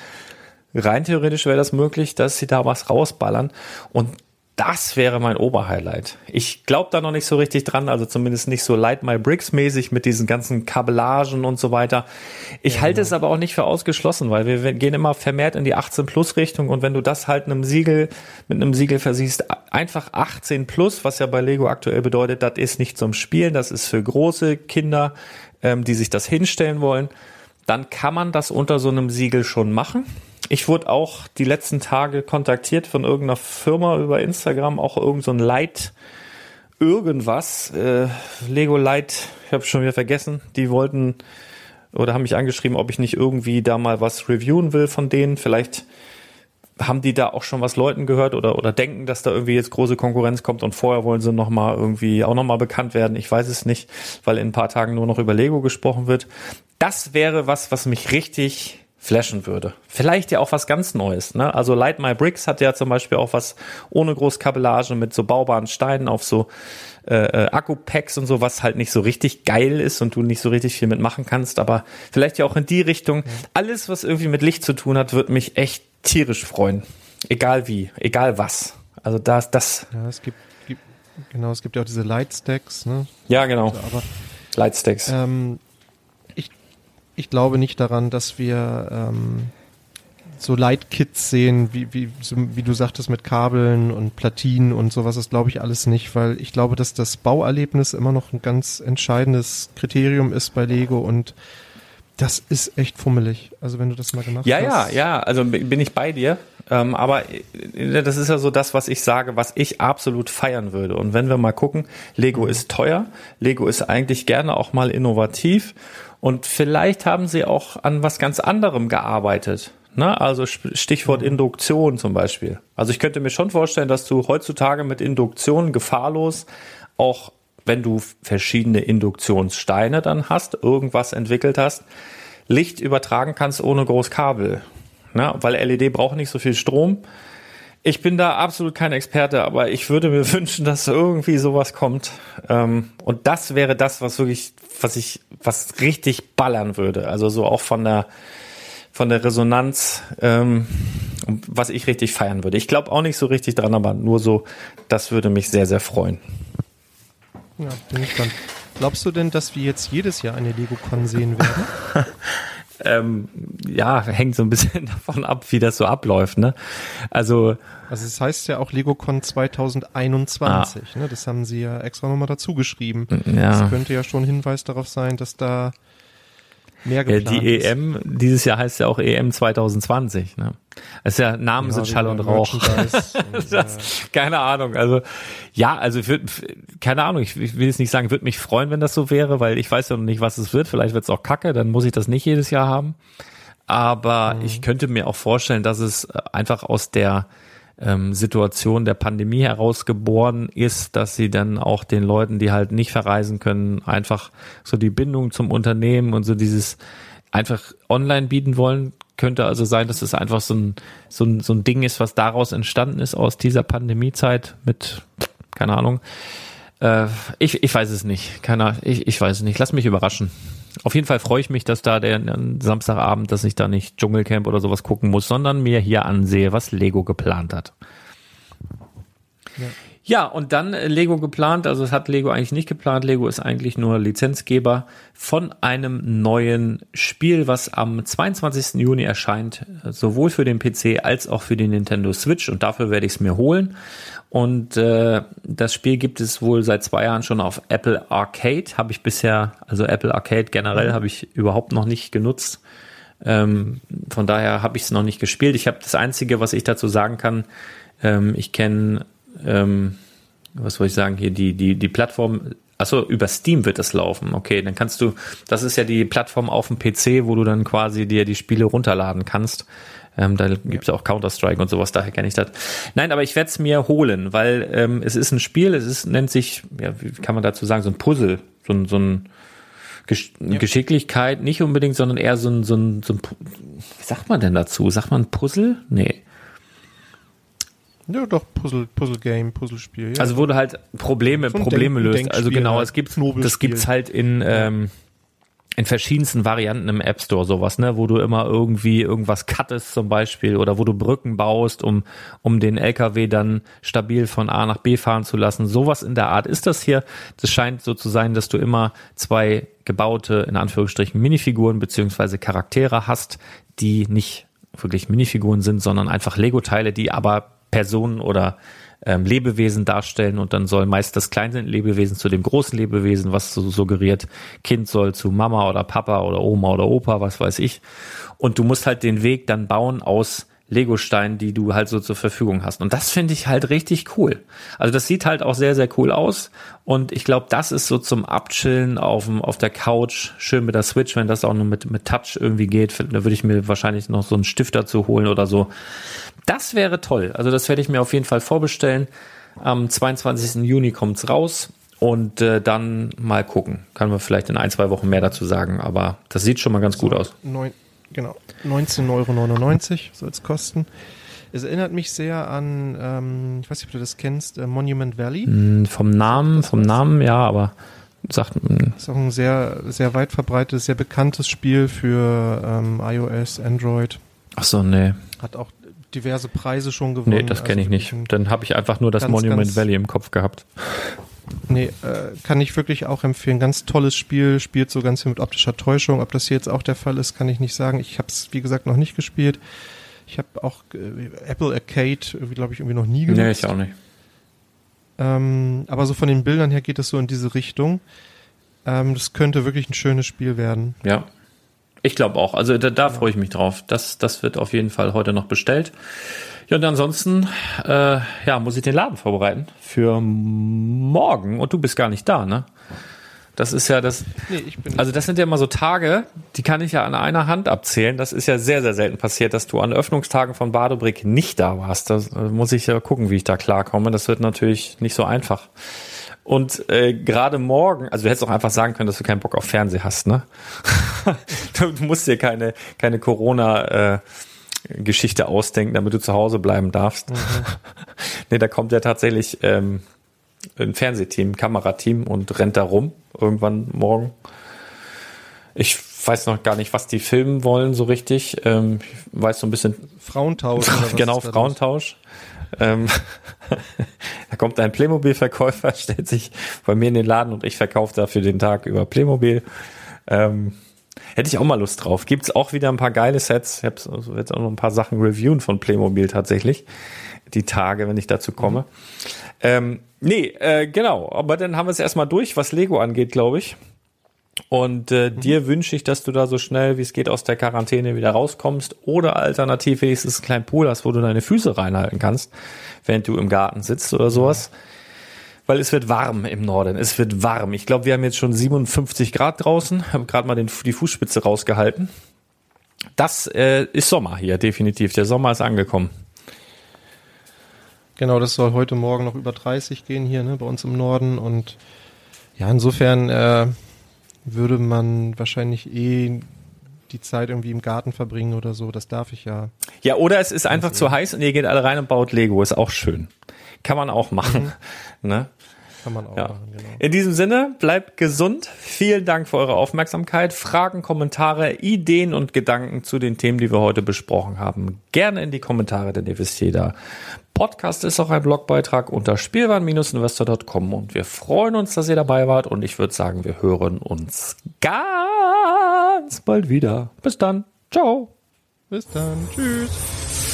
rein theoretisch wäre das möglich, dass sie da was rausballern und das wäre mein Oberhighlight. Ich glaube da noch nicht so richtig dran, also zumindest nicht so Light My Bricks mäßig mit diesen ganzen Kabellagen und so weiter. Ich ja, halte genau. es aber auch nicht für ausgeschlossen, weil wir gehen immer vermehrt in die 18 Plus Richtung und wenn du das halt einem Siegel mit einem Siegel versiehst, einfach 18 Plus, was ja bei Lego aktuell bedeutet, das ist nicht zum Spielen, das ist für große Kinder, ähm, die sich das hinstellen wollen, dann kann man das unter so einem Siegel schon machen ich wurde auch die letzten Tage kontaktiert von irgendeiner Firma über Instagram, auch irgend so ein Light irgendwas, äh, Lego Light, ich habe schon wieder vergessen, die wollten oder haben mich angeschrieben, ob ich nicht irgendwie da mal was reviewen will von denen. Vielleicht haben die da auch schon was Leuten gehört oder oder denken, dass da irgendwie jetzt große Konkurrenz kommt und vorher wollen sie noch mal irgendwie auch noch mal bekannt werden. Ich weiß es nicht, weil in ein paar Tagen nur noch über Lego gesprochen wird. Das wäre was, was mich richtig flashen würde. Vielleicht ja auch was ganz Neues. Ne? Also Light My Bricks hat ja zum Beispiel auch was ohne Großkabellage mit so baubaren Steinen auf so äh, äh, Akku-Packs und so, was halt nicht so richtig geil ist und du nicht so richtig viel mitmachen kannst. Aber vielleicht ja auch in die Richtung. Alles, was irgendwie mit Licht zu tun hat, wird mich echt tierisch freuen. Egal wie, egal was. Also das, das. Ja, es gibt, gibt genau, es gibt ja auch diese Lightstacks. Ne? Ja, genau. Also, aber Lightstacks. Ähm, ich glaube nicht daran, dass wir ähm, so Light-Kits sehen, wie, wie, so, wie du sagtest, mit Kabeln und Platinen und sowas, das glaube ich alles nicht, weil ich glaube, dass das Bauerlebnis immer noch ein ganz entscheidendes Kriterium ist bei Lego und das ist echt fummelig. Also wenn du das mal gemacht ja, hast. Ja, ja, ja, also bin ich bei dir. Ähm, aber äh, das ist ja so das, was ich sage, was ich absolut feiern würde. Und wenn wir mal gucken, Lego mhm. ist teuer, Lego ist eigentlich gerne auch mal innovativ und vielleicht haben sie auch an was ganz anderem gearbeitet. Ne? Also Stichwort mhm. Induktion zum Beispiel. Also ich könnte mir schon vorstellen, dass du heutzutage mit Induktion gefahrlos auch wenn du verschiedene Induktionssteine dann hast, irgendwas entwickelt hast, Licht übertragen kannst ohne groß Kabel. Ne? Weil LED braucht nicht so viel Strom. Ich bin da absolut kein Experte, aber ich würde mir wünschen, dass irgendwie sowas kommt. Ähm, und das wäre das, was wirklich, was ich, was richtig ballern würde. Also so auch von der, von der Resonanz, ähm, was ich richtig feiern würde. Ich glaube auch nicht so richtig dran, aber nur so, das würde mich sehr, sehr freuen. Ja, bin gespannt. Glaubst du denn, dass wir jetzt jedes Jahr eine Lego-Con sehen werden? ähm, ja, hängt so ein bisschen davon ab, wie das so abläuft, ne? Also. Also es heißt ja auch LegoCon 2021, ah. ne? Das haben sie ja extra nochmal dazu geschrieben. Ja. Das könnte ja schon ein Hinweis darauf sein, dass da mehr geplant ja, Die EM, dieses Jahr heißt ja auch EM 2020. Ne? Das ist ja Namen ja, sind Schall und Rauch. und, das, keine Ahnung. Also ja, also ich würd, keine Ahnung, ich, ich will jetzt nicht sagen, würde mich freuen, wenn das so wäre, weil ich weiß ja noch nicht, was es wird. Vielleicht wird es auch kacke, dann muss ich das nicht jedes Jahr haben. Aber mhm. ich könnte mir auch vorstellen, dass es einfach aus der ähm, Situation der Pandemie herausgeboren ist, dass sie dann auch den Leuten, die halt nicht verreisen können, einfach so die Bindung zum Unternehmen und so dieses einfach online bieten wollen. Könnte also sein, dass es einfach so ein, so ein, so ein Ding ist, was daraus entstanden ist aus dieser Pandemiezeit mit, keine Ahnung. Äh, ich, ich weiß es nicht. Keine, ich, ich weiß es nicht. Lass mich überraschen. Auf jeden Fall freue ich mich, dass da der Samstagabend, dass ich da nicht Dschungelcamp oder sowas gucken muss, sondern mir hier ansehe, was Lego geplant hat. Ja. Ja, und dann äh, Lego geplant, also es hat Lego eigentlich nicht geplant. Lego ist eigentlich nur Lizenzgeber von einem neuen Spiel, was am 22. Juni erscheint, sowohl für den PC als auch für die Nintendo Switch und dafür werde ich es mir holen. Und äh, das Spiel gibt es wohl seit zwei Jahren schon auf Apple Arcade. Habe ich bisher, also Apple Arcade generell habe ich überhaupt noch nicht genutzt. Ähm, von daher habe ich es noch nicht gespielt. Ich habe das Einzige, was ich dazu sagen kann, ähm, ich kenne, ähm, was soll ich sagen, hier die, die, die Plattform Achso, über Steam wird das laufen. Okay, dann kannst du, das ist ja die Plattform auf dem PC, wo du dann quasi dir die Spiele runterladen kannst. Ähm, da gibt's ja auch Counter-Strike und sowas, daher kenne ich das. Nein, aber ich werde es mir holen, weil ähm, es ist ein Spiel, es ist, nennt sich, ja, wie kann man dazu sagen, so ein Puzzle, so ein, so ein Gesch ja. Geschicklichkeit, nicht unbedingt, sondern eher so ein, so ein, so ein, wie sagt man denn dazu? Sagt man Puzzle? Nee. Ja, doch, Puzzle, Puzzle Game, Puzzlespiel. Ja. Also wo du halt Probleme, so Probleme löst. Also genau, es gibt, das gibt's halt in, ähm, in verschiedensten Varianten im App Store sowas, ne, wo du immer irgendwie irgendwas cuttest zum Beispiel oder wo du Brücken baust, um, um den LKW dann stabil von A nach B fahren zu lassen. Sowas in der Art ist das hier. Das scheint so zu sein, dass du immer zwei gebaute, in Anführungsstrichen, Minifiguren beziehungsweise Charaktere hast, die nicht wirklich Minifiguren sind, sondern einfach Lego-Teile, die aber Personen oder ähm, Lebewesen darstellen und dann soll meist das kleine Lebewesen zu dem großen Lebewesen, was so suggeriert, Kind soll zu Mama oder Papa oder Oma oder Opa, was weiß ich. Und du musst halt den Weg dann bauen aus Legosteinen, die du halt so zur Verfügung hast. Und das finde ich halt richtig cool. Also das sieht halt auch sehr, sehr cool aus. Und ich glaube, das ist so zum Abchillen auf, dem, auf der Couch, schön mit der Switch, wenn das auch nur mit, mit Touch irgendwie geht. Da würde ich mir wahrscheinlich noch so einen Stift dazu holen oder so. Das wäre toll. Also das werde ich mir auf jeden Fall vorbestellen. Am 22. Juni kommt's raus und äh, dann mal gucken. Kann man vielleicht in ein, zwei Wochen mehr dazu sagen, aber das sieht schon mal ganz gut aus. Neun, genau, 19,99 Euro soll es kosten. Es erinnert mich sehr an, ähm, ich weiß nicht, ob du das kennst, äh, Monument Valley. Mm, vom Namen, vom Namen, ja, aber sagt. Mm. Das ist auch ein sehr, sehr weit verbreitetes, sehr bekanntes Spiel für ähm, iOS, Android. Ach so, nee. Hat auch diverse Preise schon gewonnen. Nee, das kenne also ich nicht. Dann habe ich einfach nur das ganz, Monument ganz, Valley im Kopf gehabt. Nee, äh, kann ich wirklich auch empfehlen. Ganz tolles Spiel, spielt so ganz viel mit optischer Täuschung. Ob das hier jetzt auch der Fall ist, kann ich nicht sagen. Ich habe es, wie gesagt, noch nicht gespielt. Ich habe auch äh, Apple Arcade, glaube ich, irgendwie noch nie genutzt. Nee, ich auch nicht. Ähm, aber so von den Bildern her geht es so in diese Richtung. Ähm, das könnte wirklich ein schönes Spiel werden. Ja. Ich glaube auch. Also da, da freue ich mich drauf. Das, das wird auf jeden Fall heute noch bestellt. Ja, und ansonsten, äh, ja, muss ich den Laden vorbereiten für morgen. Und du bist gar nicht da, ne? Das ist ja das. Nee, ich bin also das sind ja immer so Tage, die kann ich ja an einer Hand abzählen. Das ist ja sehr, sehr selten passiert, dass du an Öffnungstagen von Badobrick nicht da warst. Da muss ich ja gucken, wie ich da klarkomme. Das wird natürlich nicht so einfach. Und äh, gerade morgen, also du hättest auch einfach sagen können, dass du keinen Bock auf Fernseh hast, ne? du, du musst dir keine, keine Corona- äh, Geschichte ausdenken, damit du zu Hause bleiben darfst. Mhm. nee, da kommt ja tatsächlich ähm, ein Fernsehteam, Kamerateam und rennt da rum irgendwann morgen. Ich weiß noch gar nicht, was die filmen wollen so richtig. Ähm, ich weiß so ein bisschen. Frauentausch. genau, Frauentausch. Ähm, da kommt ein Playmobil-Verkäufer, stellt sich bei mir in den Laden und ich verkaufe dafür den Tag über Playmobil. Ähm, hätte ich auch mal Lust drauf. Gibt's auch wieder ein paar geile Sets. Ich habe also jetzt auch noch ein paar Sachen reviewen von Playmobil tatsächlich. Die Tage, wenn ich dazu komme. Mhm. Ähm, nee, äh, genau. Aber dann haben wir es erstmal durch, was Lego angeht, glaube ich. Und äh, mhm. dir wünsche ich, dass du da so schnell wie es geht aus der Quarantäne wieder rauskommst oder alternativ wenigstens einen kleinen Pool hast, wo du deine Füße reinhalten kannst, während du im Garten sitzt oder sowas. Weil es wird warm im Norden. Es wird warm. Ich glaube, wir haben jetzt schon 57 Grad draußen. Habe gerade mal den, die Fußspitze rausgehalten. Das äh, ist Sommer hier, definitiv. Der Sommer ist angekommen. Genau, das soll heute Morgen noch über 30 gehen hier ne, bei uns im Norden. Und ja, insofern äh, würde man wahrscheinlich eh die Zeit irgendwie im Garten verbringen oder so. Das darf ich ja. Ja, oder es ist einfach zu heiß und ihr geht alle rein und baut Lego. Ist auch schön. Kann man auch machen. Mhm. Ne? Kann man auch ja. machen, genau. In diesem Sinne, bleibt gesund. Vielen Dank für eure Aufmerksamkeit. Fragen, Kommentare, Ideen und Gedanken zu den Themen, die wir heute besprochen haben, gerne in die Kommentare, denn ihr wisst jeder. Podcast ist auch ein Blogbeitrag unter spielwaren-investor.com und wir freuen uns, dass ihr dabei wart und ich würde sagen, wir hören uns ganz bald wieder. Bis dann. Ciao. Bis dann. Tschüss.